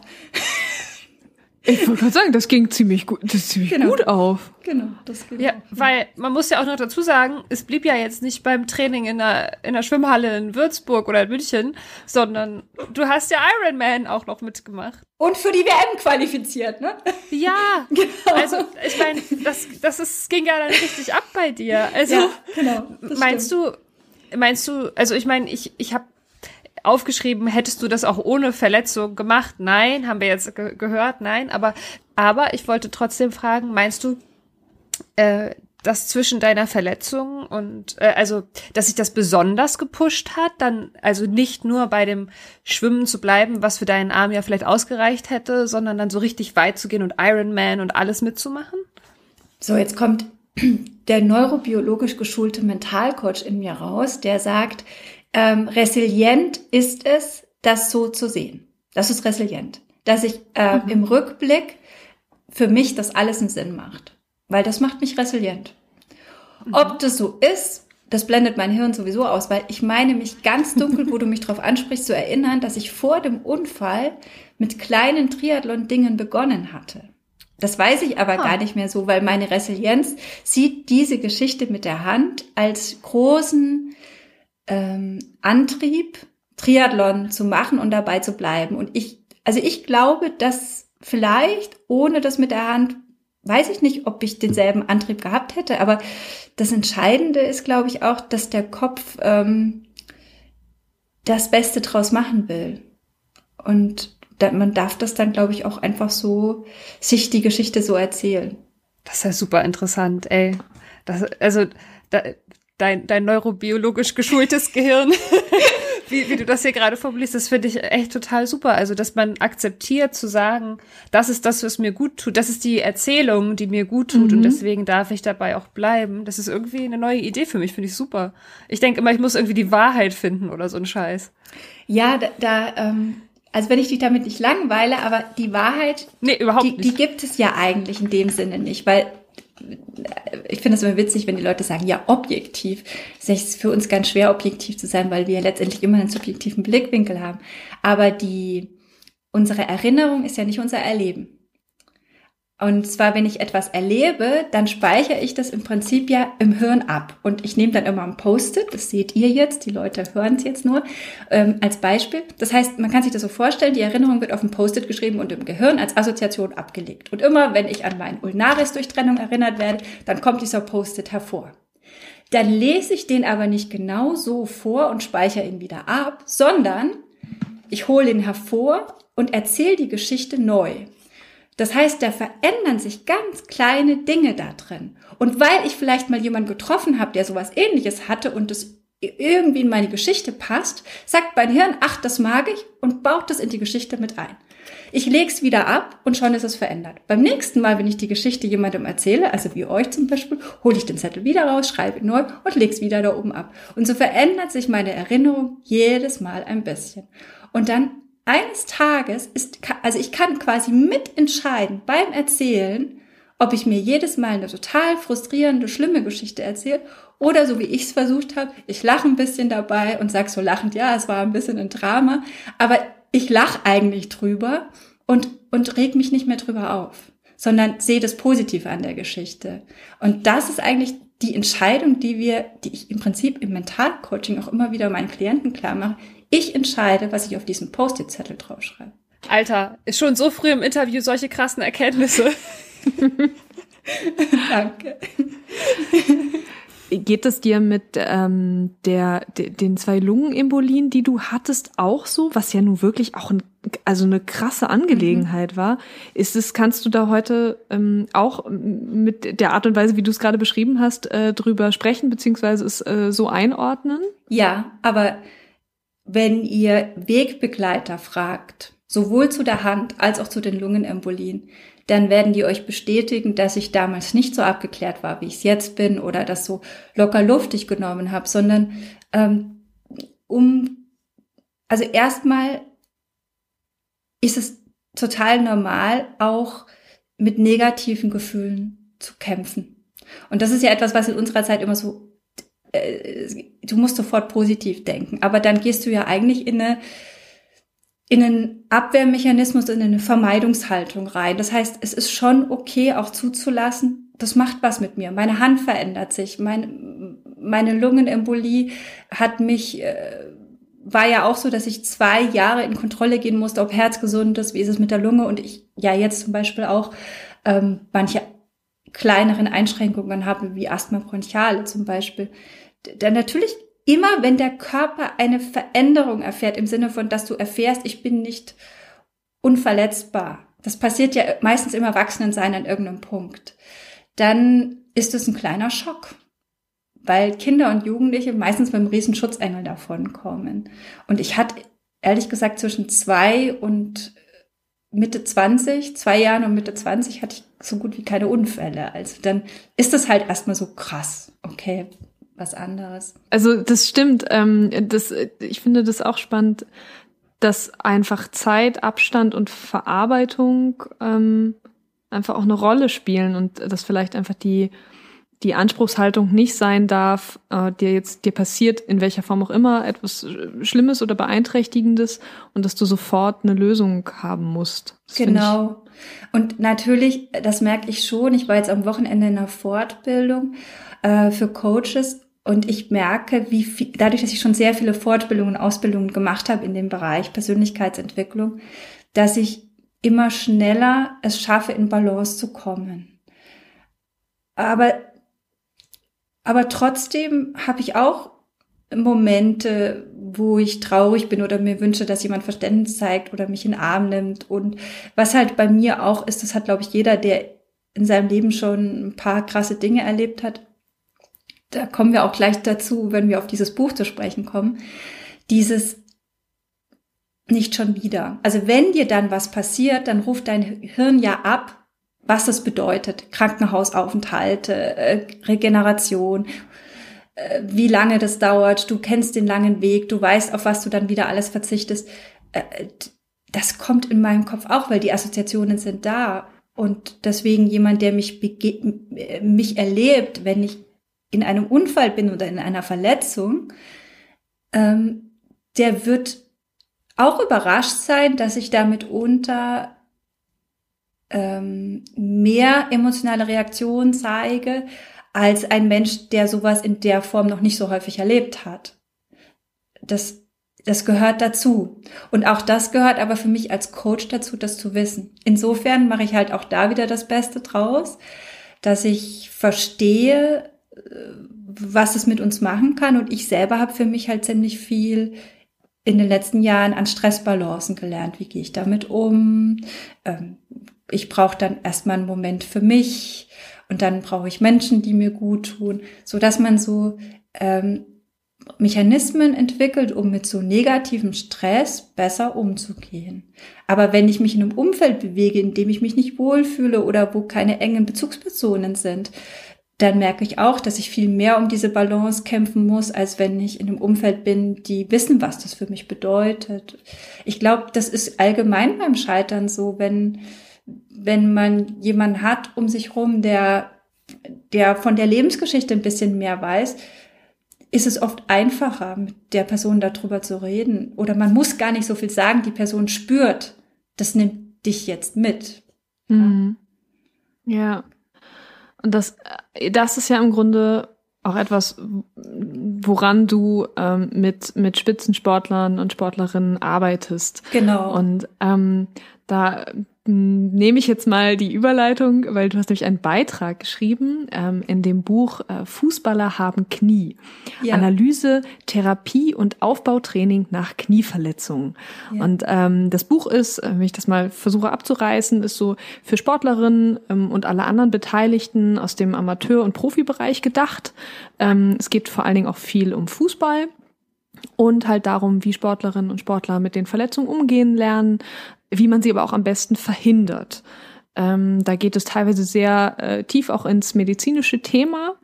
Ich wollte gerade sagen, das ging ziemlich gut, das ist ziemlich genau. gut auf. Genau, das ging Ja, auf. weil man muss ja auch noch dazu sagen, es blieb ja jetzt nicht beim Training in der, in der Schwimmhalle in Würzburg oder in München, sondern du hast ja Ironman auch noch mitgemacht. Und für die WM qualifiziert, ne? Ja, genau. also ich meine, das, das ist, ging ja dann richtig ab bei dir. Also ja, genau, meinst stimmt. du, meinst du, also ich meine, ich, ich habe aufgeschrieben, hättest du das auch ohne Verletzung gemacht? Nein, haben wir jetzt ge gehört, nein. Aber, aber ich wollte trotzdem fragen, meinst du, äh, dass zwischen deiner Verletzung und äh, also, dass sich das besonders gepusht hat, dann also nicht nur bei dem Schwimmen zu bleiben, was für deinen Arm ja vielleicht ausgereicht hätte, sondern dann so richtig weit zu gehen und Ironman und alles mitzumachen? So, jetzt kommt der neurobiologisch geschulte Mentalcoach in mir raus, der sagt, ähm, resilient ist es, das so zu sehen. Das ist resilient. Dass ich äh, mhm. im Rückblick für mich das alles einen Sinn macht. Weil das macht mich resilient. Mhm. Ob das so ist, das blendet mein Hirn sowieso aus, weil ich meine mich ganz dunkel, wo du mich drauf ansprichst, zu erinnern, dass ich vor dem Unfall mit kleinen Triathlon-Dingen begonnen hatte. Das weiß ich aber ah. gar nicht mehr so, weil meine Resilienz sieht diese Geschichte mit der Hand als großen ähm, Antrieb, Triathlon zu machen und dabei zu bleiben. Und ich, also ich glaube, dass vielleicht ohne das mit der Hand, weiß ich nicht, ob ich denselben Antrieb gehabt hätte, aber das Entscheidende ist, glaube ich, auch, dass der Kopf ähm, das Beste draus machen will. Und man darf das dann, glaube ich, auch einfach so, sich die Geschichte so erzählen. Das ist ja super interessant, ey. Das, also, da, dein, dein neurobiologisch geschultes Gehirn, wie, wie du das hier gerade formulierst, das finde ich echt total super. Also, dass man akzeptiert zu sagen, das ist das, was mir gut tut. Das ist die Erzählung, die mir gut tut mhm. und deswegen darf ich dabei auch bleiben. Das ist irgendwie eine neue Idee für mich, finde ich super. Ich denke immer, ich muss irgendwie die Wahrheit finden oder so ein Scheiß. Ja, da, da ähm, also wenn ich dich damit nicht langweile, aber die Wahrheit, nee, überhaupt die, nicht. die gibt es ja eigentlich in dem Sinne nicht, weil ich finde es immer witzig, wenn die Leute sagen, ja, objektiv. Es ist für uns ganz schwer, objektiv zu sein, weil wir letztendlich immer einen subjektiven Blickwinkel haben. Aber die, unsere Erinnerung ist ja nicht unser Erleben. Und zwar, wenn ich etwas erlebe, dann speichere ich das im Prinzip ja im Hirn ab. Und ich nehme dann immer ein Post-it, das seht ihr jetzt, die Leute hören es jetzt nur, ähm, als Beispiel. Das heißt, man kann sich das so vorstellen, die Erinnerung wird auf ein Post-it geschrieben und im Gehirn als Assoziation abgelegt. Und immer, wenn ich an meinen Ulnaris-Durchtrennung erinnert werde, dann kommt dieser Post-it hervor. Dann lese ich den aber nicht genau so vor und speichere ihn wieder ab, sondern ich hole ihn hervor und erzähle die Geschichte neu. Das heißt, da verändern sich ganz kleine Dinge da drin. Und weil ich vielleicht mal jemanden getroffen habe, der sowas ähnliches hatte und es irgendwie in meine Geschichte passt, sagt mein Hirn, ach, das mag ich und baut das in die Geschichte mit ein. Ich leg's wieder ab und schon ist es verändert. Beim nächsten Mal, wenn ich die Geschichte jemandem erzähle, also wie euch zum Beispiel, hole ich den Zettel wieder raus, schreibe ihn neu und leg's wieder da oben ab. Und so verändert sich meine Erinnerung jedes Mal ein bisschen. Und dann eines Tages ist, also ich kann quasi mitentscheiden beim Erzählen, ob ich mir jedes Mal eine total frustrierende, schlimme Geschichte erzähle oder so wie ich es versucht habe, ich lache ein bisschen dabei und sag so lachend, ja, es war ein bisschen ein Drama, aber ich lache eigentlich drüber und, und reg mich nicht mehr drüber auf, sondern sehe das Positive an der Geschichte. Und das ist eigentlich die Entscheidung, die wir, die ich im Prinzip im Mentalcoaching auch immer wieder meinen Klienten klar mache. Ich entscheide, was ich auf diesen Post-it-Zettel draufschreibe. Alter, ist schon so früh im Interview solche krassen Erkenntnisse. Danke. Geht es dir mit ähm, der, de, den zwei Lungenembolien, die du hattest, auch so, was ja nun wirklich auch ein, also eine krasse Angelegenheit mhm. war? Ist es, kannst du da heute ähm, auch mit der Art und Weise, wie du es gerade beschrieben hast, äh, drüber sprechen, beziehungsweise es äh, so einordnen? Ja, aber wenn ihr Wegbegleiter fragt, sowohl zu der Hand als auch zu den Lungenembolien, dann werden die euch bestätigen, dass ich damals nicht so abgeklärt war, wie ich es jetzt bin oder das so locker luftig genommen habe, sondern ähm, um, also erstmal ist es total normal, auch mit negativen Gefühlen zu kämpfen. Und das ist ja etwas, was in unserer Zeit immer so, äh, du musst sofort positiv denken, aber dann gehst du ja eigentlich in eine in einen Abwehrmechanismus, in eine Vermeidungshaltung rein. Das heißt, es ist schon okay, auch zuzulassen, das macht was mit mir. Meine Hand verändert sich. Meine, meine Lungenembolie hat mich, äh, war ja auch so, dass ich zwei Jahre in Kontrolle gehen musste, ob Herz gesund ist, wie ist es mit der Lunge und ich ja jetzt zum Beispiel auch ähm, manche kleineren Einschränkungen habe, wie Asthma bronchiale zum Beispiel. Dann natürlich immer wenn der Körper eine Veränderung erfährt, im Sinne von, dass du erfährst, ich bin nicht unverletzbar. Das passiert ja meistens im Erwachsenensein an irgendeinem Punkt. Dann ist es ein kleiner Schock, weil Kinder und Jugendliche meistens mit einem riesen Schutzengel davonkommen. Und ich hatte ehrlich gesagt zwischen zwei und Mitte 20, zwei Jahren und Mitte 20 hatte ich so gut wie keine Unfälle. Also dann ist das halt erstmal so krass. Okay, was anderes. Also das stimmt. Ähm, das, ich finde das auch spannend, dass einfach Zeit, Abstand und Verarbeitung ähm, einfach auch eine Rolle spielen und dass vielleicht einfach die die Anspruchshaltung nicht sein darf, äh, dir jetzt dir passiert in welcher Form auch immer etwas Schlimmes oder beeinträchtigendes und dass du sofort eine Lösung haben musst. Das genau. Und natürlich, das merke ich schon. Ich war jetzt am Wochenende in einer Fortbildung äh, für Coaches und ich merke, wie viel, dadurch, dass ich schon sehr viele Fortbildungen und Ausbildungen gemacht habe in dem Bereich Persönlichkeitsentwicklung, dass ich immer schneller es schaffe, in Balance zu kommen. Aber, aber trotzdem habe ich auch Momente, wo ich traurig bin oder mir wünsche, dass jemand Verständnis zeigt oder mich in den Arm nimmt. Und was halt bei mir auch ist, das hat, glaube ich, jeder, der in seinem Leben schon ein paar krasse Dinge erlebt hat. Da kommen wir auch gleich dazu, wenn wir auf dieses Buch zu sprechen kommen. Dieses nicht schon wieder. Also wenn dir dann was passiert, dann ruft dein Hirn ja ab, was das bedeutet. Krankenhausaufenthalte, äh, Regeneration, äh, wie lange das dauert. Du kennst den langen Weg, du weißt, auf was du dann wieder alles verzichtest. Äh, das kommt in meinem Kopf auch, weil die Assoziationen sind da. Und deswegen jemand, der mich, mich erlebt, wenn ich in einem Unfall bin oder in einer Verletzung, ähm, der wird auch überrascht sein, dass ich damit unter ähm, mehr emotionale Reaktionen zeige als ein Mensch, der sowas in der Form noch nicht so häufig erlebt hat. Das, das gehört dazu. Und auch das gehört aber für mich als Coach dazu, das zu wissen. Insofern mache ich halt auch da wieder das Beste draus, dass ich verstehe, äh, was es mit uns machen kann. Und ich selber habe für mich halt ziemlich viel in den letzten Jahren an Stressbalancen gelernt. Wie gehe ich damit um? Ähm, ich brauche dann erstmal einen Moment für mich und dann brauche ich Menschen, die mir gut tun, so dass man so ähm, Mechanismen entwickelt, um mit so negativem Stress besser umzugehen. Aber wenn ich mich in einem Umfeld bewege, in dem ich mich nicht wohlfühle oder wo keine engen Bezugspersonen sind, dann merke ich auch, dass ich viel mehr um diese Balance kämpfen muss, als wenn ich in einem Umfeld bin, die wissen, was das für mich bedeutet. Ich glaube, das ist allgemein beim Scheitern so, wenn, wenn man jemanden hat um sich rum, der, der von der Lebensgeschichte ein bisschen mehr weiß, ist es oft einfacher, mit der Person darüber zu reden. Oder man muss gar nicht so viel sagen, die Person spürt, das nimmt dich jetzt mit. Mhm. Ja. Und das, das ist ja im Grunde auch etwas, woran du ähm, mit, mit Spitzensportlern und Sportlerinnen arbeitest. Genau. Und ähm, da nehme ich jetzt mal die Überleitung, weil du hast nämlich einen Beitrag geschrieben ähm, in dem Buch äh, Fußballer haben Knie. Ja. Analyse, Therapie und Aufbautraining nach Knieverletzungen. Ja. Und ähm, das Buch ist, äh, wenn ich das mal versuche abzureißen, ist so für Sportlerinnen ähm, und alle anderen Beteiligten aus dem Amateur- und Profibereich gedacht. Ähm, es geht vor allen Dingen auch viel um Fußball und halt darum, wie Sportlerinnen und Sportler mit den Verletzungen umgehen lernen, wie man sie aber auch am besten verhindert. Ähm, da geht es teilweise sehr äh, tief auch ins medizinische Thema,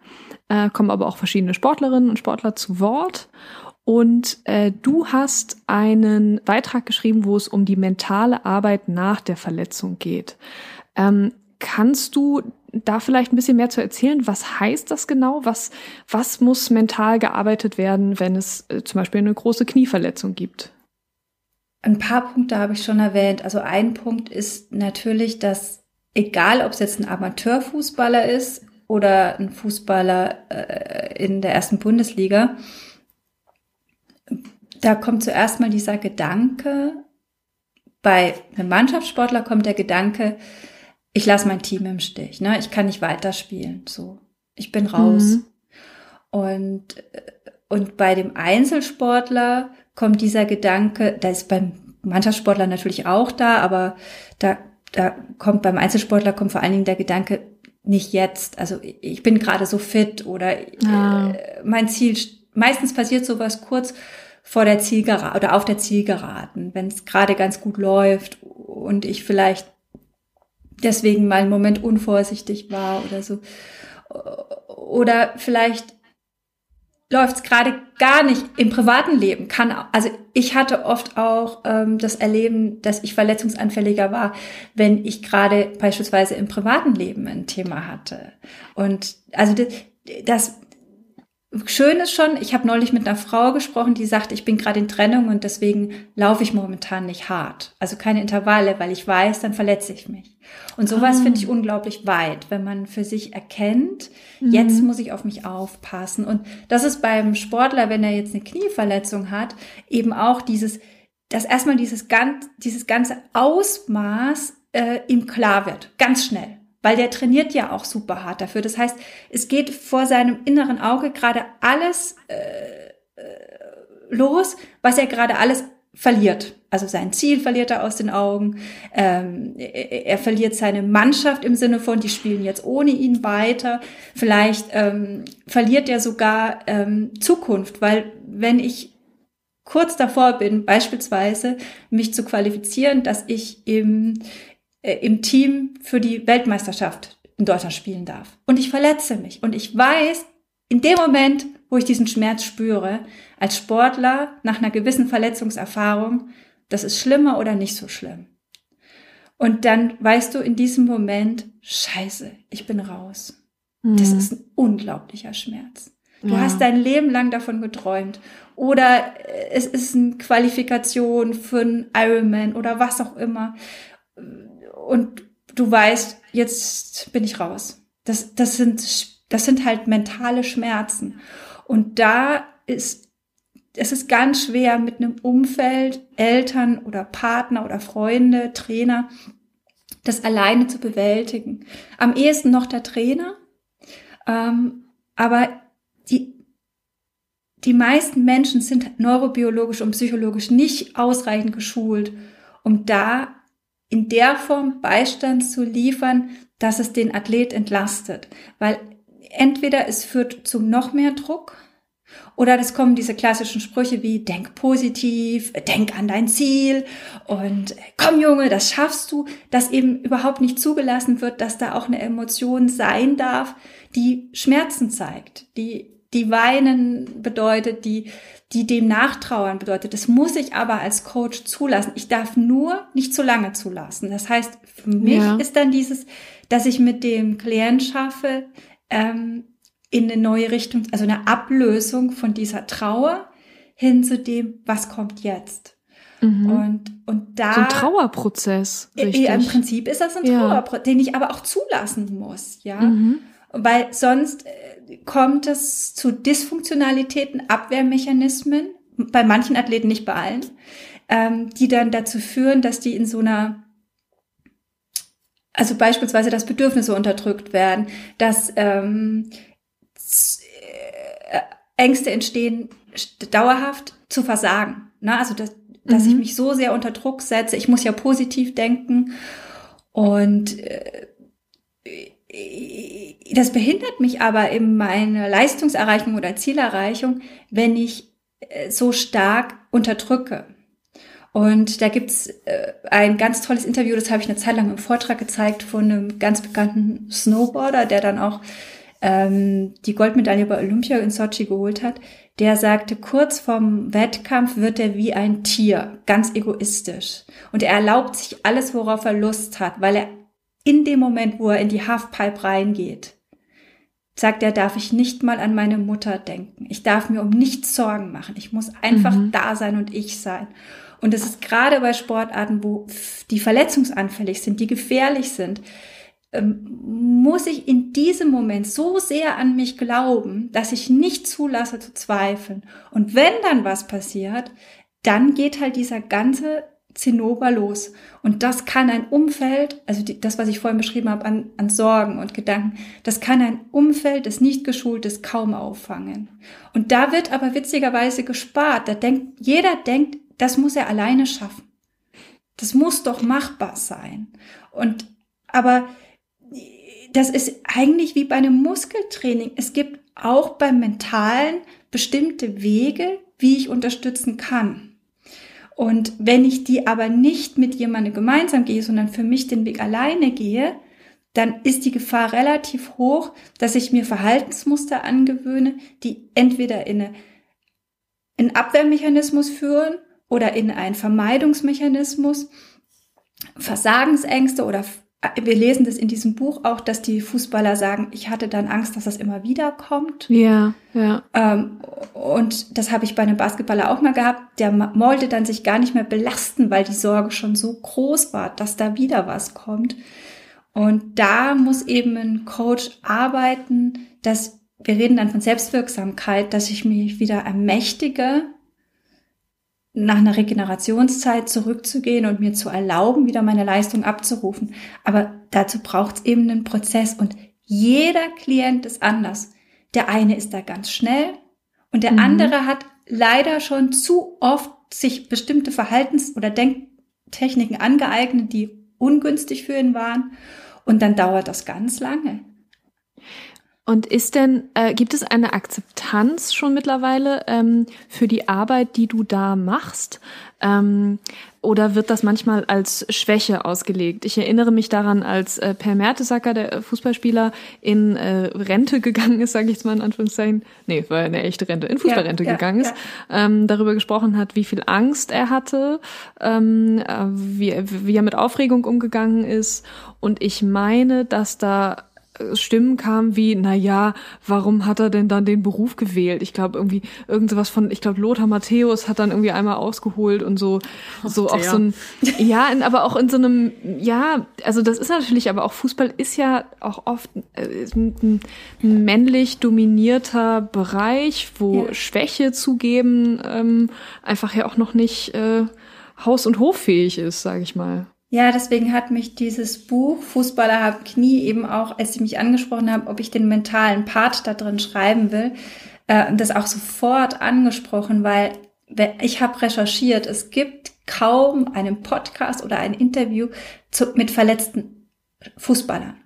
äh, kommen aber auch verschiedene Sportlerinnen und Sportler zu Wort. Und äh, du hast einen Beitrag geschrieben, wo es um die mentale Arbeit nach der Verletzung geht. Ähm, kannst du da vielleicht ein bisschen mehr zu erzählen? Was heißt das genau? Was, was muss mental gearbeitet werden, wenn es äh, zum Beispiel eine große Knieverletzung gibt? Ein paar Punkte habe ich schon erwähnt. Also ein Punkt ist natürlich, dass egal, ob es jetzt ein Amateurfußballer ist oder ein Fußballer äh, in der ersten Bundesliga, da kommt zuerst mal dieser Gedanke, bei einem Mannschaftssportler kommt der Gedanke, ich lasse mein Team im Stich, ne? Ich kann nicht weiterspielen, so. Ich bin raus. Mhm. Und, und bei dem Einzelsportler kommt dieser Gedanke, da ist beim Mannschaftssportler natürlich auch da, aber da, da kommt beim Einzelsportler kommt vor allen Dingen der Gedanke, nicht jetzt. Also ich bin gerade so fit oder ah. äh, mein Ziel, meistens passiert sowas kurz vor der Zielgerade oder auf der Zielgeraden, wenn es gerade ganz gut läuft und ich vielleicht deswegen mal einen Moment unvorsichtig war oder so. Oder vielleicht läuft es gerade gar nicht im privaten Leben. Kann also ich hatte oft auch ähm, das Erleben, dass ich verletzungsanfälliger war, wenn ich gerade beispielsweise im privaten Leben ein Thema hatte. Und also das, das Schön ist schon, ich habe neulich mit einer Frau gesprochen, die sagte, ich bin gerade in Trennung und deswegen laufe ich momentan nicht hart. Also keine Intervalle, weil ich weiß, dann verletze ich mich. Und sowas ah. finde ich unglaublich weit, wenn man für sich erkennt, mhm. jetzt muss ich auf mich aufpassen. Und das ist beim Sportler, wenn er jetzt eine Knieverletzung hat, eben auch dieses, dass erstmal dieses, ganz, dieses ganze Ausmaß äh, ihm klar wird, ganz schnell weil der trainiert ja auch super hart dafür. Das heißt, es geht vor seinem inneren Auge gerade alles äh, äh, los, was er gerade alles verliert. Also sein Ziel verliert er aus den Augen. Ähm, er, er, verliert seine Mannschaft im Sinne von, die spielen jetzt ohne ihn weiter. Vielleicht ähm, verliert er sogar ähm, Zukunft, weil wenn ich kurz davor bin, beispielsweise mich zu qualifizieren, dass ich im, äh, im Team für die Weltmeisterschaft in Deutschland spielen darf. Und ich verletze mich. Und ich weiß, in dem Moment, wo ich diesen Schmerz spüre, als Sportler nach einer gewissen Verletzungserfahrung, das ist schlimmer oder nicht so schlimm. Und dann weißt du in diesem Moment, scheiße, ich bin raus. Mhm. Das ist ein unglaublicher Schmerz. Du ja. hast dein Leben lang davon geträumt. Oder es ist eine Qualifikation für einen Ironman oder was auch immer. Und du weißt, jetzt bin ich raus. Das, das sind, das sind halt mentale Schmerzen. Und da ist, es ist ganz schwer mit einem Umfeld, Eltern oder Partner oder Freunde, Trainer, das alleine zu bewältigen. Am ehesten noch der Trainer. Ähm, aber die, die meisten Menschen sind neurobiologisch und psychologisch nicht ausreichend geschult, um da in der Form Beistand zu liefern, dass es den Athlet entlastet. Weil entweder es führt zu noch mehr Druck oder es kommen diese klassischen Sprüche wie denk positiv, denk an dein Ziel und komm Junge, das schaffst du, dass eben überhaupt nicht zugelassen wird, dass da auch eine Emotion sein darf, die Schmerzen zeigt, die die weinen bedeutet, die, die dem nachtrauern bedeutet. Das muss ich aber als Coach zulassen. Ich darf nur nicht zu lange zulassen. Das heißt, für mich ja. ist dann dieses, dass ich mit dem Klient schaffe, ähm, in eine neue Richtung, also eine Ablösung von dieser Trauer hin zu dem, was kommt jetzt. Mhm. Und, und da. So ein Trauerprozess. Richtig. Im Prinzip ist das ein ja. Trauerprozess, den ich aber auch zulassen muss, ja. Mhm. Weil sonst äh, kommt es zu Dysfunktionalitäten, Abwehrmechanismen, bei manchen Athleten, nicht bei allen, ähm, die dann dazu führen, dass die in so einer also beispielsweise, dass Bedürfnisse unterdrückt werden, dass ähm, äh, Ängste entstehen, dauerhaft zu versagen. Ne? Also, dass, dass mhm. ich mich so sehr unter Druck setze. Ich muss ja positiv denken. Und äh, das behindert mich aber in meiner Leistungserreichung oder Zielerreichung, wenn ich äh, so stark unterdrücke. Und da gibt's äh, ein ganz tolles Interview, das habe ich eine Zeit lang im Vortrag gezeigt von einem ganz bekannten Snowboarder, der dann auch ähm, die Goldmedaille bei Olympia in Sochi geholt hat. Der sagte, kurz vorm Wettkampf wird er wie ein Tier, ganz egoistisch. Und er erlaubt sich alles, worauf er Lust hat, weil er in dem Moment, wo er in die Halfpipe reingeht, sagt er, darf ich nicht mal an meine Mutter denken. Ich darf mir um nichts Sorgen machen. Ich muss einfach mhm. da sein und ich sein. Und es ist gerade bei Sportarten, wo die verletzungsanfällig sind, die gefährlich sind, ähm, muss ich in diesem Moment so sehr an mich glauben, dass ich nicht zulasse zu zweifeln. Und wenn dann was passiert, dann geht halt dieser ganze Zinnober los. Und das kann ein Umfeld, also die, das, was ich vorhin beschrieben habe, an, an Sorgen und Gedanken, das kann ein Umfeld des Nicht-Geschultes kaum auffangen. Und da wird aber witzigerweise gespart. Da denkt, jeder denkt, das muss er alleine schaffen. Das muss doch machbar sein. Und, aber das ist eigentlich wie bei einem Muskeltraining. Es gibt auch beim Mentalen bestimmte Wege, wie ich unterstützen kann. Und wenn ich die aber nicht mit jemandem gemeinsam gehe, sondern für mich den Weg alleine gehe, dann ist die Gefahr relativ hoch, dass ich mir Verhaltensmuster angewöhne, die entweder in einen Abwehrmechanismus führen oder in einen Vermeidungsmechanismus, Versagensängste oder wir lesen das in diesem Buch auch, dass die Fußballer sagen, ich hatte dann Angst, dass das immer wieder kommt. Ja, ja. Ähm, und das habe ich bei einem Basketballer auch mal gehabt. Der wollte dann sich gar nicht mehr belasten, weil die Sorge schon so groß war, dass da wieder was kommt. Und da muss eben ein Coach arbeiten, dass wir reden dann von Selbstwirksamkeit, dass ich mich wieder ermächtige, nach einer Regenerationszeit zurückzugehen und mir zu erlauben, wieder meine Leistung abzurufen. Aber dazu braucht es eben einen Prozess und jeder Klient ist anders. Der eine ist da ganz schnell und der mhm. andere hat leider schon zu oft sich bestimmte Verhaltens- oder Denktechniken angeeignet, die ungünstig für ihn waren. Und dann dauert das ganz lange. Und ist denn, äh, gibt es eine Akzeptanz schon mittlerweile ähm, für die Arbeit, die du da machst? Ähm, oder wird das manchmal als Schwäche ausgelegt? Ich erinnere mich daran, als äh, Per Mertesacker, der Fußballspieler, in äh, Rente gegangen ist, sage ich jetzt mal in Anführungszeichen, nee, war eine echte Rente, in Fußballrente ja, gegangen ja, ist, ja. Ähm, darüber gesprochen hat, wie viel Angst er hatte, ähm, äh, wie, wie er mit Aufregung umgegangen ist. Und ich meine, dass da Stimmen kamen wie, na ja, warum hat er denn dann den Beruf gewählt? Ich glaube irgendwie irgendwas von, ich glaube Lothar Matthäus hat dann irgendwie einmal ausgeholt und so, so auch so ein, ja, in, aber auch in so einem, ja, also das ist natürlich, aber auch Fußball ist ja auch oft äh, ein, ein männlich dominierter Bereich, wo ja. Schwäche zugeben ähm, einfach ja auch noch nicht äh, haus- und hoffähig ist, sage ich mal. Ja, deswegen hat mich dieses Buch Fußballer haben Knie eben auch, als sie mich angesprochen haben, ob ich den mentalen Part da drin schreiben will, äh, das auch sofort angesprochen, weil ich habe recherchiert, es gibt kaum einen Podcast oder ein Interview zu, mit verletzten Fußballern.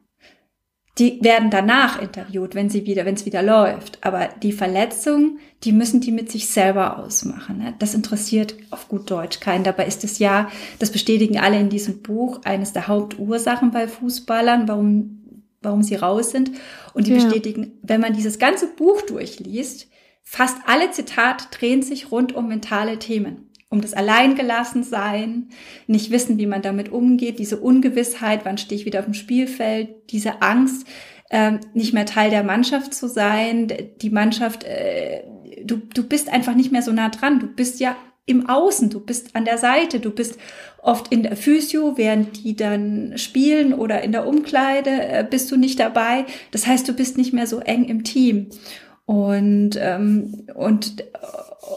Die werden danach interviewt, wenn sie wieder, wenn es wieder läuft. Aber die Verletzungen, die müssen die mit sich selber ausmachen. Ne? Das interessiert auf gut Deutsch keinen. Dabei ist es ja, das bestätigen alle in diesem Buch, eines der Hauptursachen bei Fußballern, warum, warum sie raus sind. Und die ja. bestätigen, wenn man dieses ganze Buch durchliest, fast alle Zitate drehen sich rund um mentale Themen um das Alleingelassensein, nicht wissen, wie man damit umgeht, diese Ungewissheit, wann stehe ich wieder auf dem Spielfeld, diese Angst, äh, nicht mehr Teil der Mannschaft zu sein, die Mannschaft, äh, du, du bist einfach nicht mehr so nah dran, du bist ja im Außen, du bist an der Seite, du bist oft in der Physio, während die dann spielen oder in der Umkleide äh, bist du nicht dabei. Das heißt, du bist nicht mehr so eng im Team. Und, ähm, und,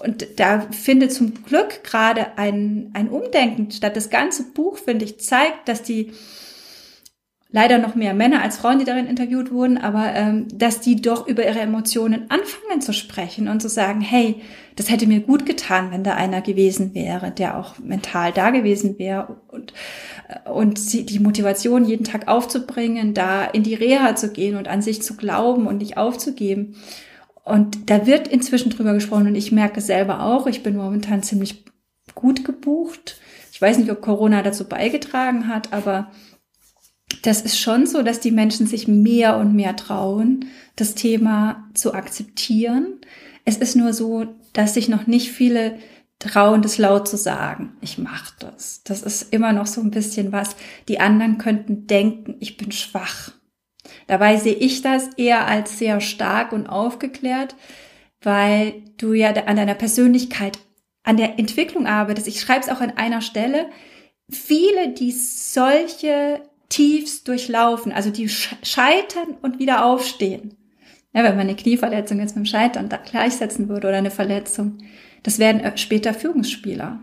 und da findet zum Glück gerade ein, ein Umdenken statt. Das ganze Buch, finde ich, zeigt, dass die leider noch mehr Männer als Frauen, die darin interviewt wurden, aber ähm, dass die doch über ihre Emotionen anfangen zu sprechen und zu sagen, hey, das hätte mir gut getan, wenn da einer gewesen wäre, der auch mental da gewesen wäre und äh, und die Motivation jeden Tag aufzubringen, da in die Reha zu gehen und an sich zu glauben und nicht aufzugeben. Und da wird inzwischen drüber gesprochen und ich merke selber auch, ich bin momentan ziemlich gut gebucht. Ich weiß nicht, ob Corona dazu beigetragen hat, aber das ist schon so, dass die Menschen sich mehr und mehr trauen, das Thema zu akzeptieren. Es ist nur so, dass sich noch nicht viele trauen, das laut zu sagen. Ich mache das. Das ist immer noch so ein bisschen was. Die anderen könnten denken, ich bin schwach. Dabei sehe ich das eher als sehr stark und aufgeklärt, weil du ja an deiner Persönlichkeit, an der Entwicklung arbeitest. Ich schreibe es auch an einer Stelle. Viele, die solche Tiefs durchlaufen, also die scheitern und wieder aufstehen. Ja, wenn man eine Knieverletzung jetzt mit dem Scheitern gleichsetzen würde oder eine Verletzung, das werden äh, später Führungsspieler.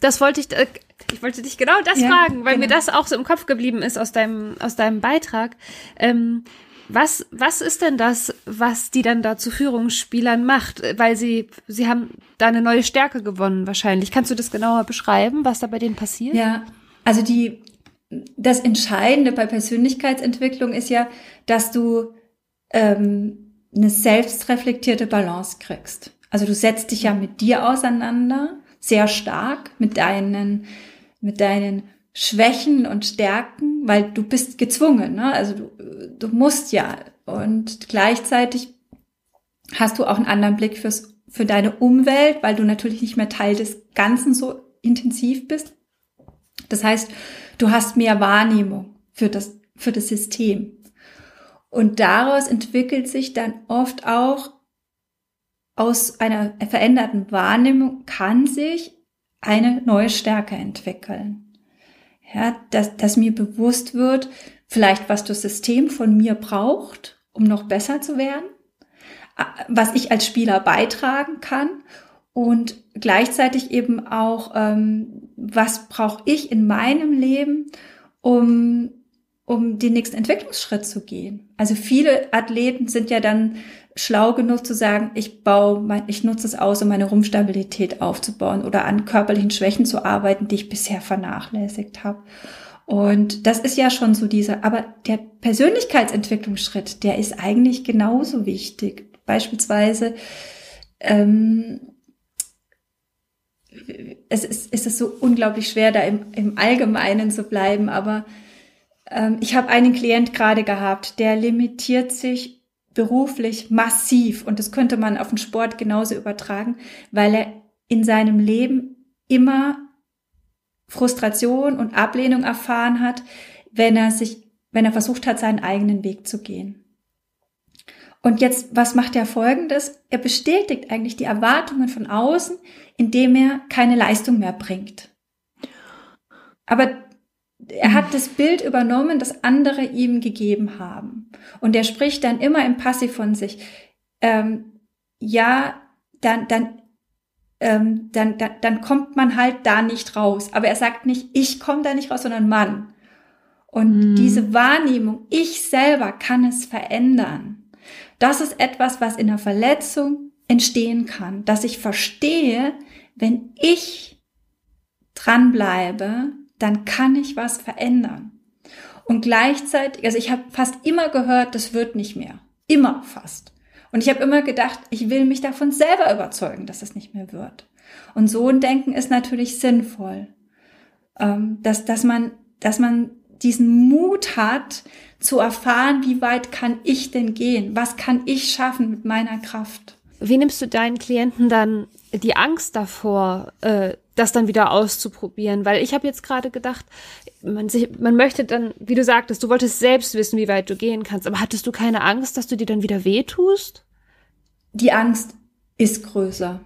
Das wollte ich, äh, ich wollte dich genau das ja, fragen, weil genau. mir das auch so im Kopf geblieben ist aus deinem, aus deinem Beitrag. Ähm, was, was ist denn das, was die dann da zu Führungsspielern macht? Weil sie, sie haben da eine neue Stärke gewonnen wahrscheinlich. Kannst du das genauer beschreiben, was da bei denen passiert? Ja, also die, das Entscheidende bei Persönlichkeitsentwicklung ist ja, dass du ähm, eine selbstreflektierte Balance kriegst. Also du setzt dich ja mit dir auseinander sehr stark mit deinen, mit deinen Schwächen und Stärken, weil du bist gezwungen, ne? also du, du musst ja. Und gleichzeitig hast du auch einen anderen Blick fürs, für deine Umwelt, weil du natürlich nicht mehr Teil des Ganzen so intensiv bist. Das heißt, du hast mehr Wahrnehmung für das, für das System. Und daraus entwickelt sich dann oft auch aus einer veränderten Wahrnehmung kann sich eine neue Stärke entwickeln. Ja, dass, dass mir bewusst wird, vielleicht was das System von mir braucht, um noch besser zu werden, was ich als Spieler beitragen kann und gleichzeitig eben auch, ähm, was brauche ich in meinem Leben, um, um den nächsten Entwicklungsschritt zu gehen. Also viele Athleten sind ja dann schlau genug zu sagen, ich baue, mein, ich nutze es aus, um meine Rumpfstabilität aufzubauen oder an körperlichen Schwächen zu arbeiten, die ich bisher vernachlässigt habe. Und das ist ja schon so dieser, aber der Persönlichkeitsentwicklungsschritt, der ist eigentlich genauso wichtig. Beispielsweise, ähm, es ist, ist es so unglaublich schwer, da im, im Allgemeinen zu bleiben, aber ähm, ich habe einen Klient gerade gehabt, der limitiert sich beruflich massiv und das könnte man auf den Sport genauso übertragen, weil er in seinem Leben immer Frustration und Ablehnung erfahren hat, wenn er sich, wenn er versucht hat, seinen eigenen Weg zu gehen. Und jetzt, was macht er folgendes? Er bestätigt eigentlich die Erwartungen von außen, indem er keine Leistung mehr bringt. Aber er hat das Bild übernommen, das andere ihm gegeben haben. Und er spricht dann immer im Passiv von sich. Ähm, ja, dann, dann, ähm, dann, dann, dann kommt man halt da nicht raus. Aber er sagt nicht, ich komme da nicht raus, sondern Mann. Und mhm. diese Wahrnehmung, ich selber kann es verändern. Das ist etwas, was in der Verletzung entstehen kann, dass ich verstehe, wenn ich dranbleibe, dann kann ich was verändern. Und gleichzeitig, also ich habe fast immer gehört, das wird nicht mehr. Immer fast. Und ich habe immer gedacht, ich will mich davon selber überzeugen, dass es nicht mehr wird. Und so ein Denken ist natürlich sinnvoll, ähm, dass, dass, man, dass man diesen Mut hat, zu erfahren, wie weit kann ich denn gehen? Was kann ich schaffen mit meiner Kraft? Wie nimmst du deinen Klienten dann die Angst davor, äh, das dann wieder auszuprobieren? Weil ich habe jetzt gerade gedacht, man, sich, man möchte dann, wie du sagtest, du wolltest selbst wissen, wie weit du gehen kannst, aber hattest du keine Angst, dass du dir dann wieder wehtust? Die Angst ist größer.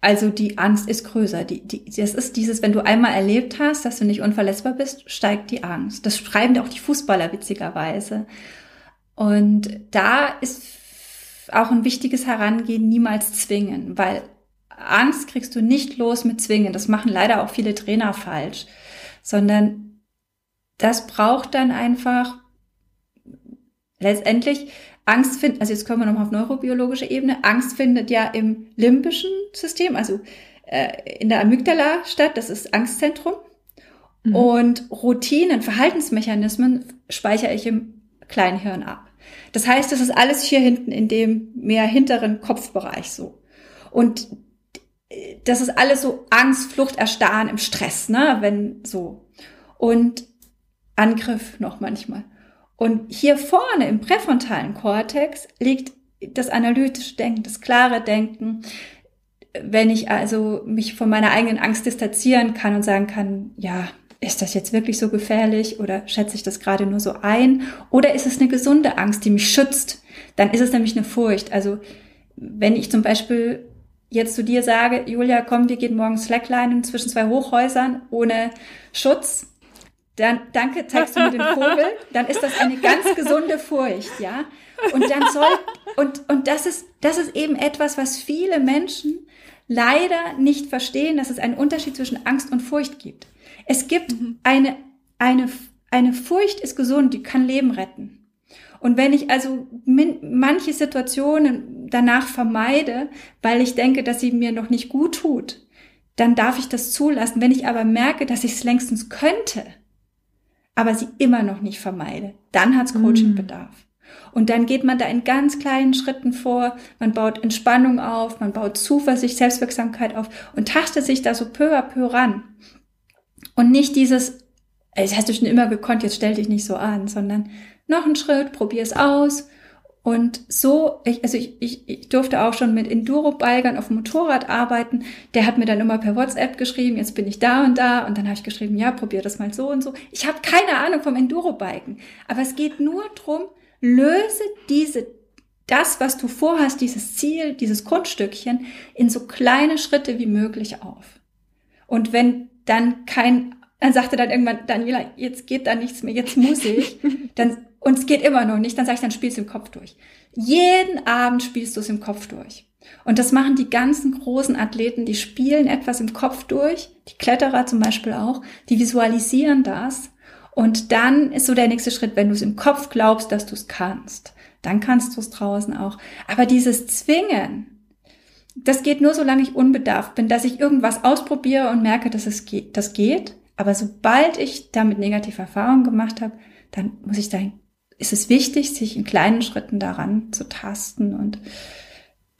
Also die Angst ist größer. Die, die, das ist dieses, wenn du einmal erlebt hast, dass du nicht unverletzbar bist, steigt die Angst. Das schreiben auch die Fußballer witzigerweise. Und da ist auch ein wichtiges Herangehen, niemals zwingen, weil Angst kriegst du nicht los mit Zwingen. Das machen leider auch viele Trainer falsch, sondern das braucht dann einfach letztendlich Angst findet, also jetzt kommen wir nochmal auf neurobiologische Ebene, Angst findet ja im limbischen System, also äh, in der Amygdala statt, das ist Angstzentrum. Mhm. Und Routinen, Verhaltensmechanismen speichere ich im Kleinhirn ab. Das heißt, das ist alles hier hinten in dem mehr hinteren Kopfbereich so. Und das ist alles so Angst, Flucht, Erstarren im Stress, ne, wenn so. Und Angriff noch manchmal. Und hier vorne im präfrontalen Kortex liegt das analytische Denken, das klare Denken. Wenn ich also mich von meiner eigenen Angst distanzieren kann und sagen kann, ja, ist das jetzt wirklich so gefährlich oder schätze ich das gerade nur so ein? Oder ist es eine gesunde Angst, die mich schützt? Dann ist es nämlich eine Furcht. Also wenn ich zum Beispiel jetzt zu dir sage, Julia, komm, wir gehen morgen Slacklinen zwischen zwei Hochhäusern ohne Schutz, dann danke, zeigst du mir den Vogel, dann ist das eine ganz gesunde Furcht, ja. Und dann soll, und, und das ist, das ist eben etwas, was viele Menschen leider nicht verstehen, dass es einen Unterschied zwischen Angst und Furcht gibt. Es gibt mhm. eine, eine, eine Furcht ist gesund, die kann Leben retten. Und wenn ich also manche Situationen danach vermeide, weil ich denke, dass sie mir noch nicht gut tut, dann darf ich das zulassen. Wenn ich aber merke, dass ich es längstens könnte, aber sie immer noch nicht vermeide, dann hat's Coachingbedarf. Mm. Und dann geht man da in ganz kleinen Schritten vor, man baut Entspannung auf, man baut Zuversicht, Selbstwirksamkeit auf und tastet sich da so peu à peu ran. Und nicht dieses, das hast du schon immer gekonnt, jetzt stell dich nicht so an, sondern noch einen Schritt, probier es aus. Und so, ich, also ich, ich, ich durfte auch schon mit Enduro-Bikern auf dem Motorrad arbeiten. Der hat mir dann immer per WhatsApp geschrieben, jetzt bin ich da und da. Und dann habe ich geschrieben, ja, probier das mal so und so. Ich habe keine Ahnung vom Enduro-Biken. Aber es geht nur drum, löse diese, das, was du vorhast, dieses Ziel, dieses Grundstückchen in so kleine Schritte wie möglich auf. Und wenn dann kein, dann sagte dann irgendwann, Daniela, jetzt geht da nichts mehr, jetzt muss ich, dann und es geht immer noch nicht, dann sage ich, dann spielst du im Kopf durch. Jeden Abend spielst du es im Kopf durch. Und das machen die ganzen großen Athleten, die spielen etwas im Kopf durch, die Kletterer zum Beispiel auch, die visualisieren das. Und dann ist so der nächste Schritt, wenn du es im Kopf glaubst, dass du es kannst, dann kannst du es draußen auch. Aber dieses Zwingen, das geht nur, solange ich unbedarft bin, dass ich irgendwas ausprobiere und merke, dass es geht, das geht. Aber sobald ich damit negative Erfahrungen gemacht habe, dann muss ich dahin, ist es wichtig, sich in kleinen Schritten daran zu tasten und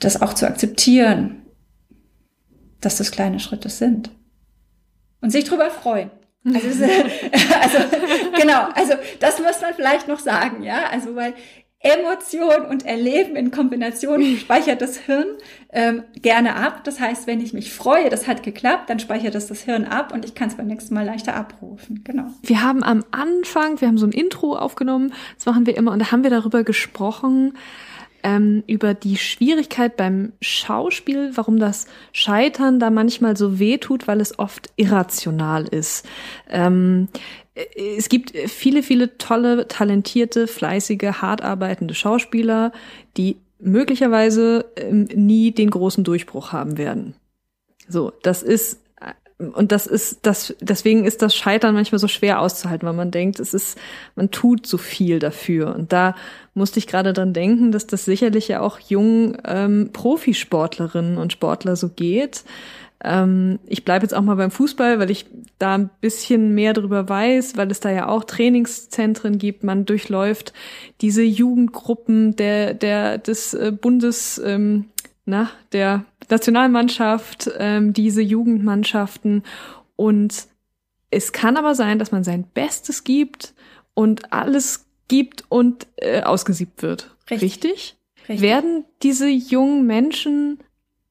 das auch zu akzeptieren, dass das kleine Schritte sind. Und sich drüber freuen. Also, also, genau, also das muss man vielleicht noch sagen, ja. Also weil Emotion und Erleben in Kombination speichert das Hirn ähm, gerne ab. Das heißt, wenn ich mich freue, das hat geklappt, dann speichert das das Hirn ab und ich kann es beim nächsten Mal leichter abrufen. Genau. Wir haben am Anfang, wir haben so ein Intro aufgenommen, das machen wir immer und da haben wir darüber gesprochen, ähm, über die Schwierigkeit beim Schauspiel, warum das Scheitern da manchmal so weh tut, weil es oft irrational ist. Ähm, es gibt viele, viele tolle, talentierte, fleißige, hart arbeitende Schauspieler, die möglicherweise ähm, nie den großen Durchbruch haben werden. So, das ist und das ist das deswegen ist das Scheitern manchmal so schwer auszuhalten, weil man denkt, es ist man tut so viel dafür und da musste ich gerade dran denken, dass das sicherlich ja auch jungen ähm, Profisportlerinnen und Sportler so geht. Ähm, ich bleibe jetzt auch mal beim Fußball, weil ich da ein bisschen mehr drüber weiß, weil es da ja auch Trainingszentren gibt. Man durchläuft diese Jugendgruppen der der des äh, Bundes ähm, na, der Nationalmannschaft, ähm, diese Jugendmannschaften. Und es kann aber sein, dass man sein Bestes gibt und alles gibt und äh, ausgesiebt wird. Richtig? Richtig? Richtig? Werden diese jungen Menschen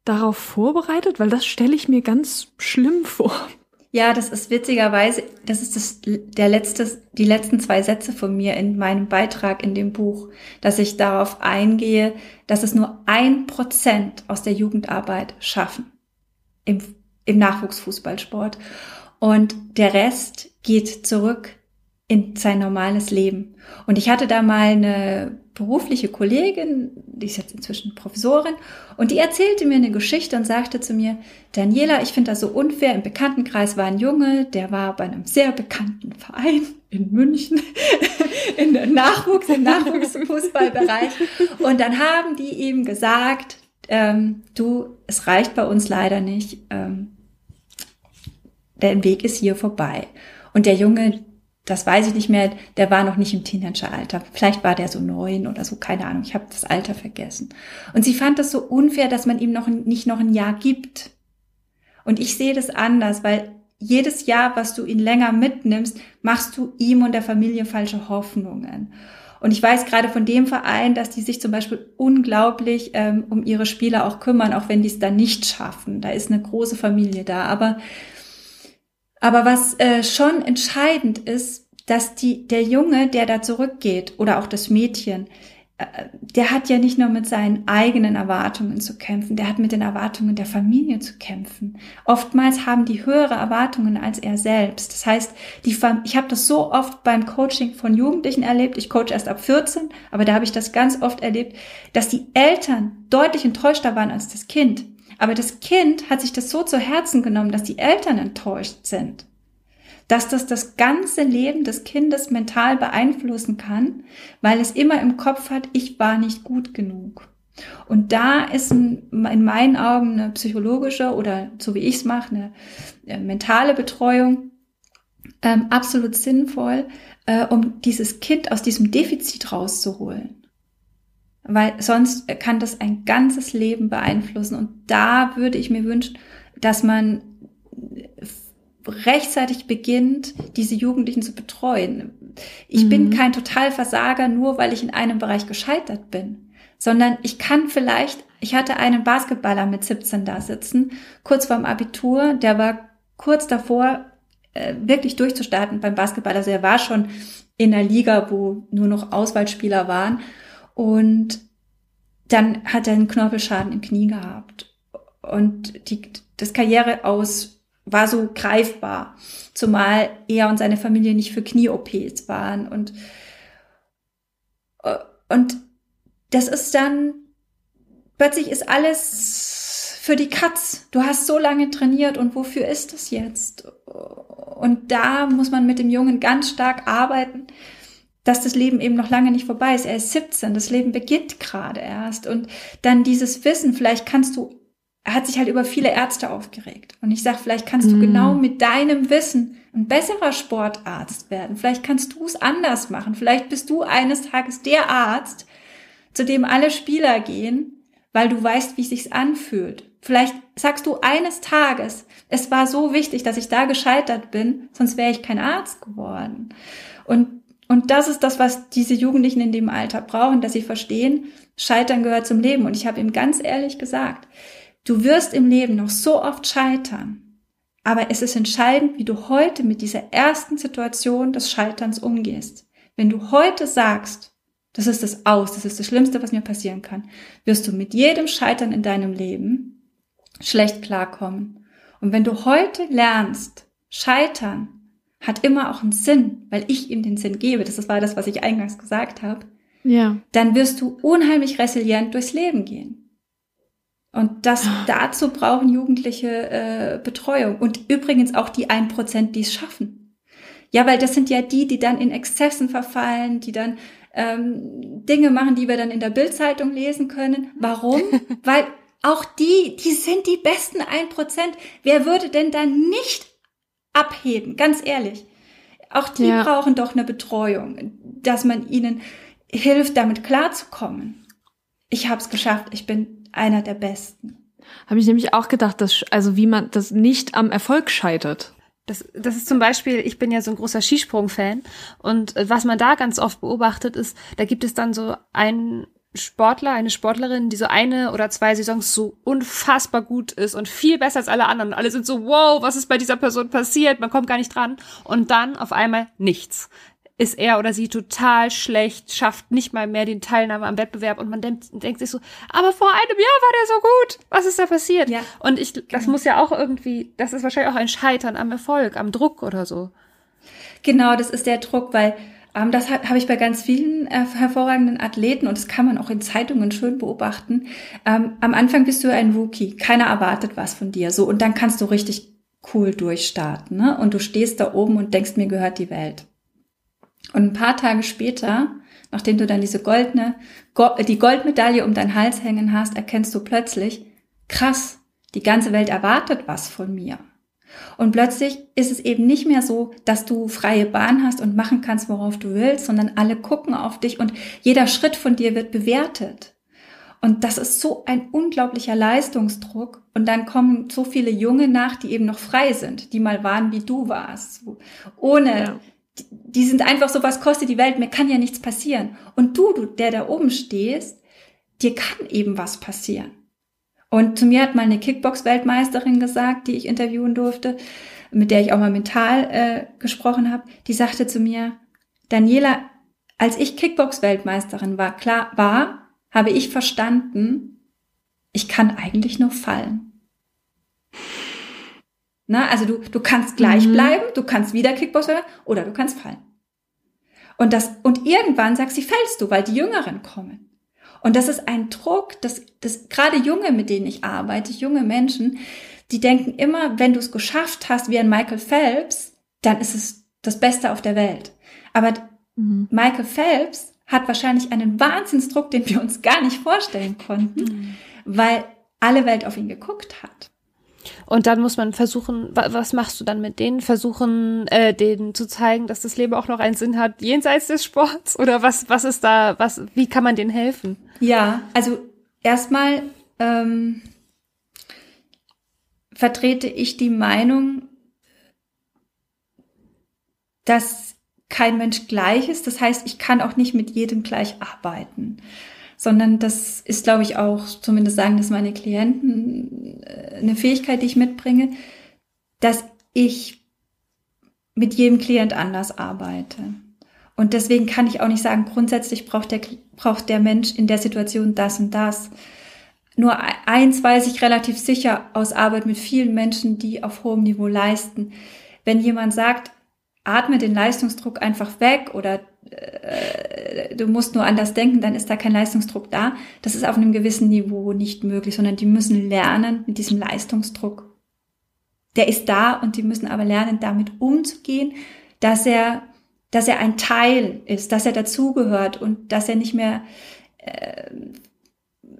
darauf vorbereitet? Weil das stelle ich mir ganz schlimm vor. Ja, das ist witzigerweise, das ist das, der letzte, die letzten zwei Sätze von mir in meinem Beitrag in dem Buch, dass ich darauf eingehe, dass es nur ein Prozent aus der Jugendarbeit schaffen im, im Nachwuchsfußballsport. Und der Rest geht zurück in sein normales Leben. Und ich hatte da mal eine berufliche Kollegin, die ist jetzt inzwischen Professorin, und die erzählte mir eine Geschichte und sagte zu mir, Daniela, ich finde das so unfair, im Bekanntenkreis war ein Junge, der war bei einem sehr bekannten Verein in München, in der Nachwuchs, im Nachwuchsfußballbereich. Und dann haben die ihm gesagt, ähm, du, es reicht bei uns leider nicht, ähm, der Weg ist hier vorbei. Und der Junge, das weiß ich nicht mehr, der war noch nicht im Teenageralter. Vielleicht war der so neun oder so, keine Ahnung. Ich habe das Alter vergessen. Und sie fand das so unfair, dass man ihm noch nicht noch ein Jahr gibt. Und ich sehe das anders, weil jedes Jahr, was du ihn länger mitnimmst, machst du ihm und der Familie falsche Hoffnungen. Und ich weiß gerade von dem Verein, dass die sich zum Beispiel unglaublich ähm, um ihre Spieler auch kümmern, auch wenn die es dann nicht schaffen. Da ist eine große Familie da. Aber aber was äh, schon entscheidend ist, dass die, der Junge, der da zurückgeht, oder auch das Mädchen, äh, der hat ja nicht nur mit seinen eigenen Erwartungen zu kämpfen, der hat mit den Erwartungen der Familie zu kämpfen. Oftmals haben die höhere Erwartungen als er selbst. Das heißt, die Fam ich habe das so oft beim Coaching von Jugendlichen erlebt, ich coach erst ab 14, aber da habe ich das ganz oft erlebt, dass die Eltern deutlich enttäuschter waren als das Kind. Aber das Kind hat sich das so zu Herzen genommen, dass die Eltern enttäuscht sind. Dass das das ganze Leben des Kindes mental beeinflussen kann, weil es immer im Kopf hat, ich war nicht gut genug. Und da ist in meinen Augen eine psychologische oder so wie ich es mache, eine äh, mentale Betreuung ähm, absolut sinnvoll, äh, um dieses Kind aus diesem Defizit rauszuholen weil sonst kann das ein ganzes Leben beeinflussen. Und da würde ich mir wünschen, dass man rechtzeitig beginnt, diese Jugendlichen zu betreuen. Ich mhm. bin kein Totalversager, nur weil ich in einem Bereich gescheitert bin, sondern ich kann vielleicht, ich hatte einen Basketballer mit 17 da sitzen, kurz vorm Abitur, der war kurz davor, äh, wirklich durchzustarten beim Basketball. Also er war schon in der Liga, wo nur noch Auswahlspieler waren. Und dann hat er einen Knorpelschaden im Knie gehabt. Und die, das Karriere aus war so greifbar, zumal er und seine Familie nicht für Knie-OPs waren. Und, und das ist dann, plötzlich ist alles für die Katz. Du hast so lange trainiert und wofür ist das jetzt? Und da muss man mit dem Jungen ganz stark arbeiten, dass das Leben eben noch lange nicht vorbei ist. Er ist 17, das Leben beginnt gerade erst. Und dann dieses Wissen, vielleicht kannst du, er hat sich halt über viele Ärzte aufgeregt. Und ich sag, vielleicht kannst du mm. genau mit deinem Wissen ein besserer Sportarzt werden. Vielleicht kannst du es anders machen. Vielleicht bist du eines Tages der Arzt, zu dem alle Spieler gehen, weil du weißt, wie es sich anfühlt. Vielleicht sagst du eines Tages, es war so wichtig, dass ich da gescheitert bin, sonst wäre ich kein Arzt geworden. Und und das ist das, was diese Jugendlichen in dem Alter brauchen, dass sie verstehen, Scheitern gehört zum Leben. Und ich habe ihm ganz ehrlich gesagt, du wirst im Leben noch so oft scheitern. Aber es ist entscheidend, wie du heute mit dieser ersten Situation des Scheiterns umgehst. Wenn du heute sagst, das ist das Aus, das ist das Schlimmste, was mir passieren kann, wirst du mit jedem Scheitern in deinem Leben schlecht klarkommen. Und wenn du heute lernst, Scheitern hat immer auch einen Sinn, weil ich ihm den Sinn gebe, das war das, was ich eingangs gesagt habe, ja. dann wirst du unheimlich resilient durchs Leben gehen. Und das dazu brauchen Jugendliche äh, Betreuung und übrigens auch die ein Prozent, die es schaffen. Ja, weil das sind ja die, die dann in Exzessen verfallen, die dann ähm, Dinge machen, die wir dann in der Bildzeitung lesen können. Warum? weil auch die, die sind die besten ein Prozent. Wer würde denn dann nicht abheben, ganz ehrlich. Auch die ja. brauchen doch eine Betreuung, dass man ihnen hilft, damit klarzukommen. Ich habe es geschafft, ich bin einer der Besten. Habe ich nämlich auch gedacht, dass also wie man das nicht am Erfolg scheitert. Das, das ist zum Beispiel, ich bin ja so ein großer Skisprung-Fan und äh, was man da ganz oft beobachtet ist, da gibt es dann so einen Sportler, eine Sportlerin, die so eine oder zwei Saisons so unfassbar gut ist und viel besser als alle anderen. Und alle sind so, wow, was ist bei dieser Person passiert? Man kommt gar nicht dran. Und dann auf einmal nichts. Ist er oder sie total schlecht, schafft nicht mal mehr den Teilnahme am Wettbewerb und man denkt, denkt sich so, aber vor einem Jahr war der so gut. Was ist da passiert? Ja, und ich, das genau. muss ja auch irgendwie, das ist wahrscheinlich auch ein Scheitern am Erfolg, am Druck oder so. Genau, das ist der Druck, weil ähm, das habe ich bei ganz vielen äh, hervorragenden Athleten und das kann man auch in Zeitungen schön beobachten. Ähm, am Anfang bist du ein Rookie, keiner erwartet was von dir, so und dann kannst du richtig cool durchstarten, ne? Und du stehst da oben und denkst, mir gehört die Welt. Und ein paar Tage später, nachdem du dann diese goldene, die Goldmedaille um deinen Hals hängen hast, erkennst du plötzlich, krass, die ganze Welt erwartet was von mir. Und plötzlich ist es eben nicht mehr so, dass du freie Bahn hast und machen kannst, worauf du willst, sondern alle gucken auf dich und jeder Schritt von dir wird bewertet. Und das ist so ein unglaublicher Leistungsdruck. Und dann kommen so viele Junge nach, die eben noch frei sind, die mal waren, wie du warst. Ohne, ja. die, die sind einfach so, was kostet die Welt? Mir kann ja nichts passieren. Und du, du, der da oben stehst, dir kann eben was passieren. Und zu mir hat mal eine Kickbox-Weltmeisterin gesagt, die ich interviewen durfte, mit der ich auch mal mental äh, gesprochen habe, die sagte zu mir, Daniela, als ich Kickbox-Weltmeisterin war, klar war, habe ich verstanden, ich kann eigentlich nur fallen. Na, also du, du kannst gleich mhm. bleiben, du kannst wieder Kickbox oder du kannst fallen. Und das, und irgendwann sagst sie, fällst du, weil die Jüngeren kommen. Und das ist ein Druck, dass, dass gerade Junge, mit denen ich arbeite, junge Menschen, die denken immer, wenn du es geschafft hast wie ein Michael Phelps, dann ist es das Beste auf der Welt. Aber mhm. Michael Phelps hat wahrscheinlich einen Wahnsinnsdruck, den wir uns gar nicht vorstellen konnten, mhm. weil alle Welt auf ihn geguckt hat. Und dann muss man versuchen, was machst du dann mit denen? Versuchen, äh, denen zu zeigen, dass das Leben auch noch einen Sinn hat, jenseits des Sports? Oder was, was ist da, was, wie kann man denen helfen? Ja, also erstmal ähm, vertrete ich die Meinung, dass kein Mensch gleich ist. Das heißt, ich kann auch nicht mit jedem gleich arbeiten sondern das ist, glaube ich, auch, zumindest sagen das meine Klienten, äh, eine Fähigkeit, die ich mitbringe, dass ich mit jedem Klient anders arbeite. Und deswegen kann ich auch nicht sagen, grundsätzlich braucht der, braucht der Mensch in der Situation das und das. Nur eins weiß ich relativ sicher aus Arbeit mit vielen Menschen, die auf hohem Niveau leisten. Wenn jemand sagt, atme den Leistungsdruck einfach weg oder äh, du musst nur anders denken, dann ist da kein Leistungsdruck da. Das ist auf einem gewissen Niveau nicht möglich, sondern die müssen lernen mit diesem Leistungsdruck. Der ist da und die müssen aber lernen, damit umzugehen, dass er dass er ein Teil ist, dass er dazugehört und dass er nicht mehr äh,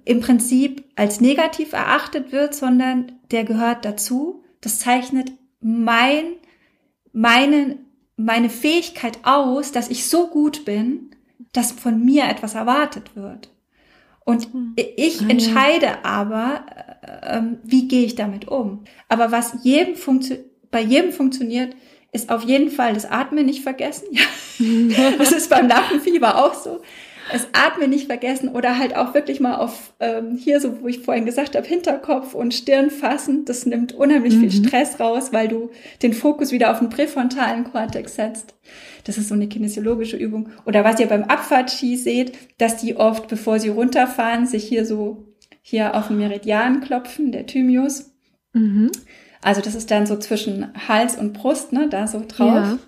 im Prinzip als negativ erachtet wird, sondern der gehört dazu. Das zeichnet mein, meine, meine Fähigkeit aus, dass ich so gut bin, dass von mir etwas erwartet wird. Und hm. ich entscheide aber, äh, äh, wie gehe ich damit um. Aber was jedem bei jedem funktioniert, ist auf jeden Fall das Atmen nicht vergessen. Ja. das ist beim Lampenfieber auch so. Das Atmen nicht vergessen oder halt auch wirklich mal auf ähm, hier so, wo ich vorhin gesagt habe, Hinterkopf und Stirn fassen. Das nimmt unheimlich mhm. viel Stress raus, weil du den Fokus wieder auf den präfrontalen Kortex setzt. Das ist so eine kinesiologische Übung. Oder was ihr beim Abfahrtski seht, dass die oft, bevor sie runterfahren, sich hier so hier auf den Meridian klopfen, der Thymius. Mhm. Also das ist dann so zwischen Hals und Brust, ne, da so drauf. Ja.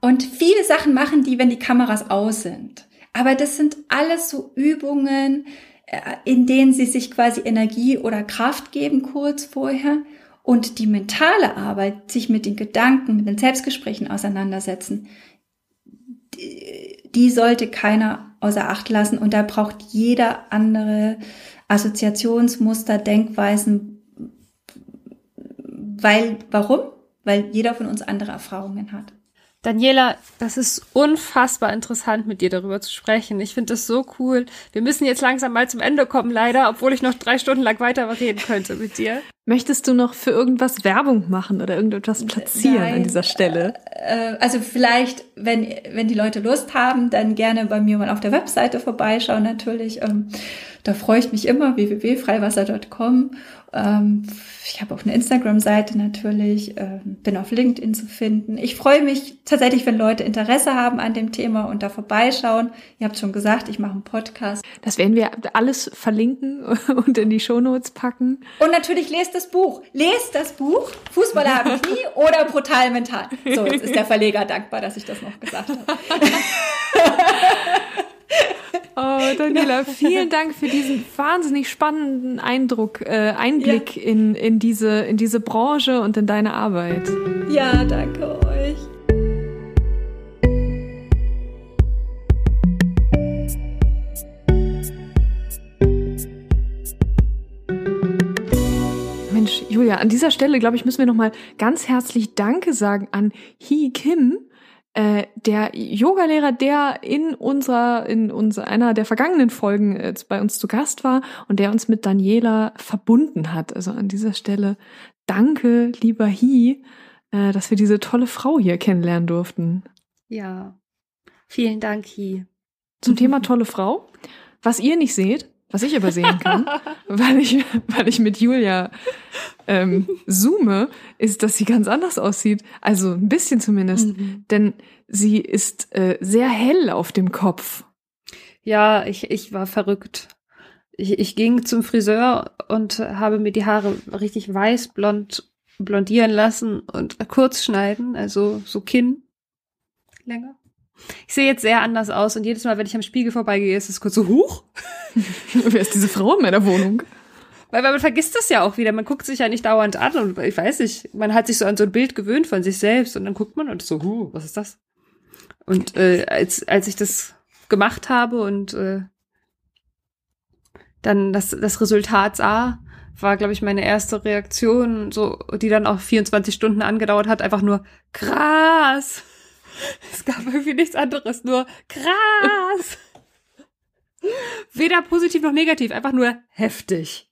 Und viele Sachen machen die, wenn die Kameras aus sind. Aber das sind alles so Übungen, äh, in denen sie sich quasi Energie oder Kraft geben kurz vorher und die mentale Arbeit, sich mit den Gedanken, mit den Selbstgesprächen auseinandersetzen, die, die sollte keiner außer Acht lassen und da braucht jeder andere Assoziationsmuster, Denkweisen, weil, warum? Weil jeder von uns andere Erfahrungen hat. Daniela, das ist unfassbar interessant, mit dir darüber zu sprechen. Ich finde das so cool. Wir müssen jetzt langsam mal zum Ende kommen, leider, obwohl ich noch drei Stunden lang weiter reden könnte mit dir. Möchtest du noch für irgendwas Werbung machen oder irgendetwas platzieren Nein, an dieser Stelle? Äh, also vielleicht, wenn, wenn die Leute Lust haben, dann gerne bei mir mal auf der Webseite vorbeischauen natürlich. Ähm, da freue ich mich immer, www.freiwasser.com ich habe auch eine Instagram-Seite natürlich, ähm, bin auf LinkedIn zu finden. Ich freue mich tatsächlich, wenn Leute Interesse haben an dem Thema und da vorbeischauen. Ihr habt schon gesagt, ich mache einen Podcast. Das werden wir alles verlinken und in die Shownotes packen. Und natürlich lest das Buch. Lest das Buch, Fußballer haben Knie oder brutal mental. So, jetzt ist der Verleger dankbar, dass ich das noch gesagt habe. Oh, Daniela, vielen Dank für diesen wahnsinnig spannenden Eindruck, äh, Einblick ja. in, in, diese, in diese Branche und in deine Arbeit. Ja, danke euch. Mensch, Julia, an dieser Stelle, glaube ich, müssen wir nochmal ganz herzlich Danke sagen an Hee Kim, äh, der Yogalehrer, der in unserer, in unserer, einer der vergangenen Folgen äh, bei uns zu Gast war und der uns mit Daniela verbunden hat. Also an dieser Stelle danke, lieber Hi, äh, dass wir diese tolle Frau hier kennenlernen durften. Ja, vielen Dank, Hi. Zum Thema tolle Frau. Was ihr nicht seht, was ich übersehen kann, weil ich, weil ich mit Julia ähm, zoome, ist, dass sie ganz anders aussieht. Also ein bisschen zumindest. Mhm. Denn sie ist äh, sehr hell auf dem Kopf. Ja, ich, ich war verrückt. Ich, ich ging zum Friseur und habe mir die Haare richtig weiß blond blondieren lassen und kurz schneiden, also so Kinn länger. Ich sehe jetzt sehr anders aus und jedes Mal, wenn ich am Spiegel vorbeigehe, ist es kurz so, huch. Wer ist diese Frau in meiner Wohnung? Weil, weil man vergisst das ja auch wieder. Man guckt sich ja nicht dauernd an und ich weiß nicht, man hat sich so an so ein Bild gewöhnt von sich selbst und dann guckt man und so, huh, was ist das? Und äh, als, als ich das gemacht habe und äh, dann das, das Resultat sah, war, glaube ich, meine erste Reaktion, so, die dann auch 24 Stunden angedauert hat, einfach nur krass. Es gab irgendwie nichts anderes, nur krass. Weder positiv noch negativ, einfach nur heftig.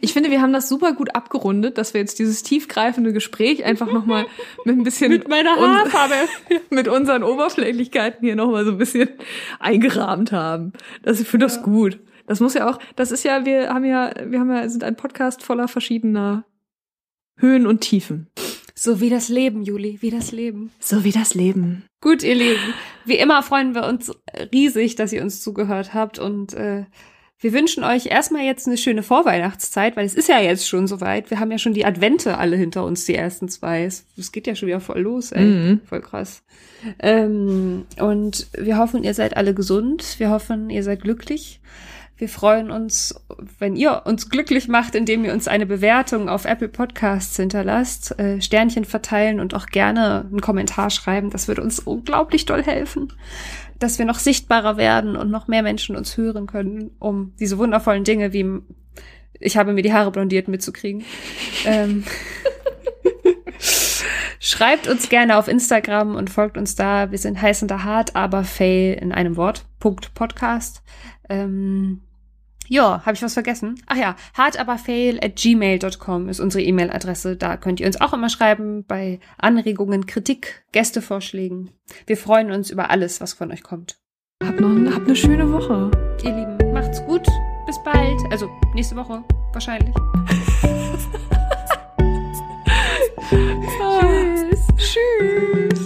Ich finde, wir haben das super gut abgerundet, dass wir jetzt dieses tiefgreifende Gespräch einfach nochmal mit ein bisschen mit meiner Haarfarbe, mit unseren Oberflächlichkeiten hier nochmal so ein bisschen eingerahmt haben. Das ich finde das gut. Das muss ja auch, das ist ja, wir haben ja, wir haben ja, sind ein Podcast voller verschiedener Höhen und Tiefen. So wie das Leben, Juli, wie das Leben. So wie das Leben. Gut, ihr Lieben. Wie immer freuen wir uns riesig, dass ihr uns zugehört habt und äh, wir wünschen euch erstmal jetzt eine schöne Vorweihnachtszeit, weil es ist ja jetzt schon soweit. Wir haben ja schon die Advente alle hinter uns, die ersten zwei. Es geht ja schon wieder voll los, ey. Mhm. Voll krass. Ähm, und wir hoffen, ihr seid alle gesund. Wir hoffen, ihr seid glücklich. Wir freuen uns, wenn ihr uns glücklich macht, indem ihr uns eine Bewertung auf Apple Podcasts hinterlasst, äh, Sternchen verteilen und auch gerne einen Kommentar schreiben. Das würde uns unglaublich doll helfen, dass wir noch sichtbarer werden und noch mehr Menschen uns hören können, um diese wundervollen Dinge wie ich habe mir die Haare blondiert mitzukriegen. ähm, Schreibt uns gerne auf Instagram und folgt uns da. Wir sind heiß und hart, aber fail in einem Wort. Punkt Podcast. Ähm, ja, habe ich was vergessen? Ach ja, hartaberfail at gmail.com ist unsere E-Mail-Adresse. Da könnt ihr uns auch immer schreiben bei Anregungen, Kritik, Gästevorschlägen. Wir freuen uns über alles, was von euch kommt. Habt noch habt eine schöne Woche. Ihr Lieben, macht's gut. Bis bald. Also nächste Woche wahrscheinlich.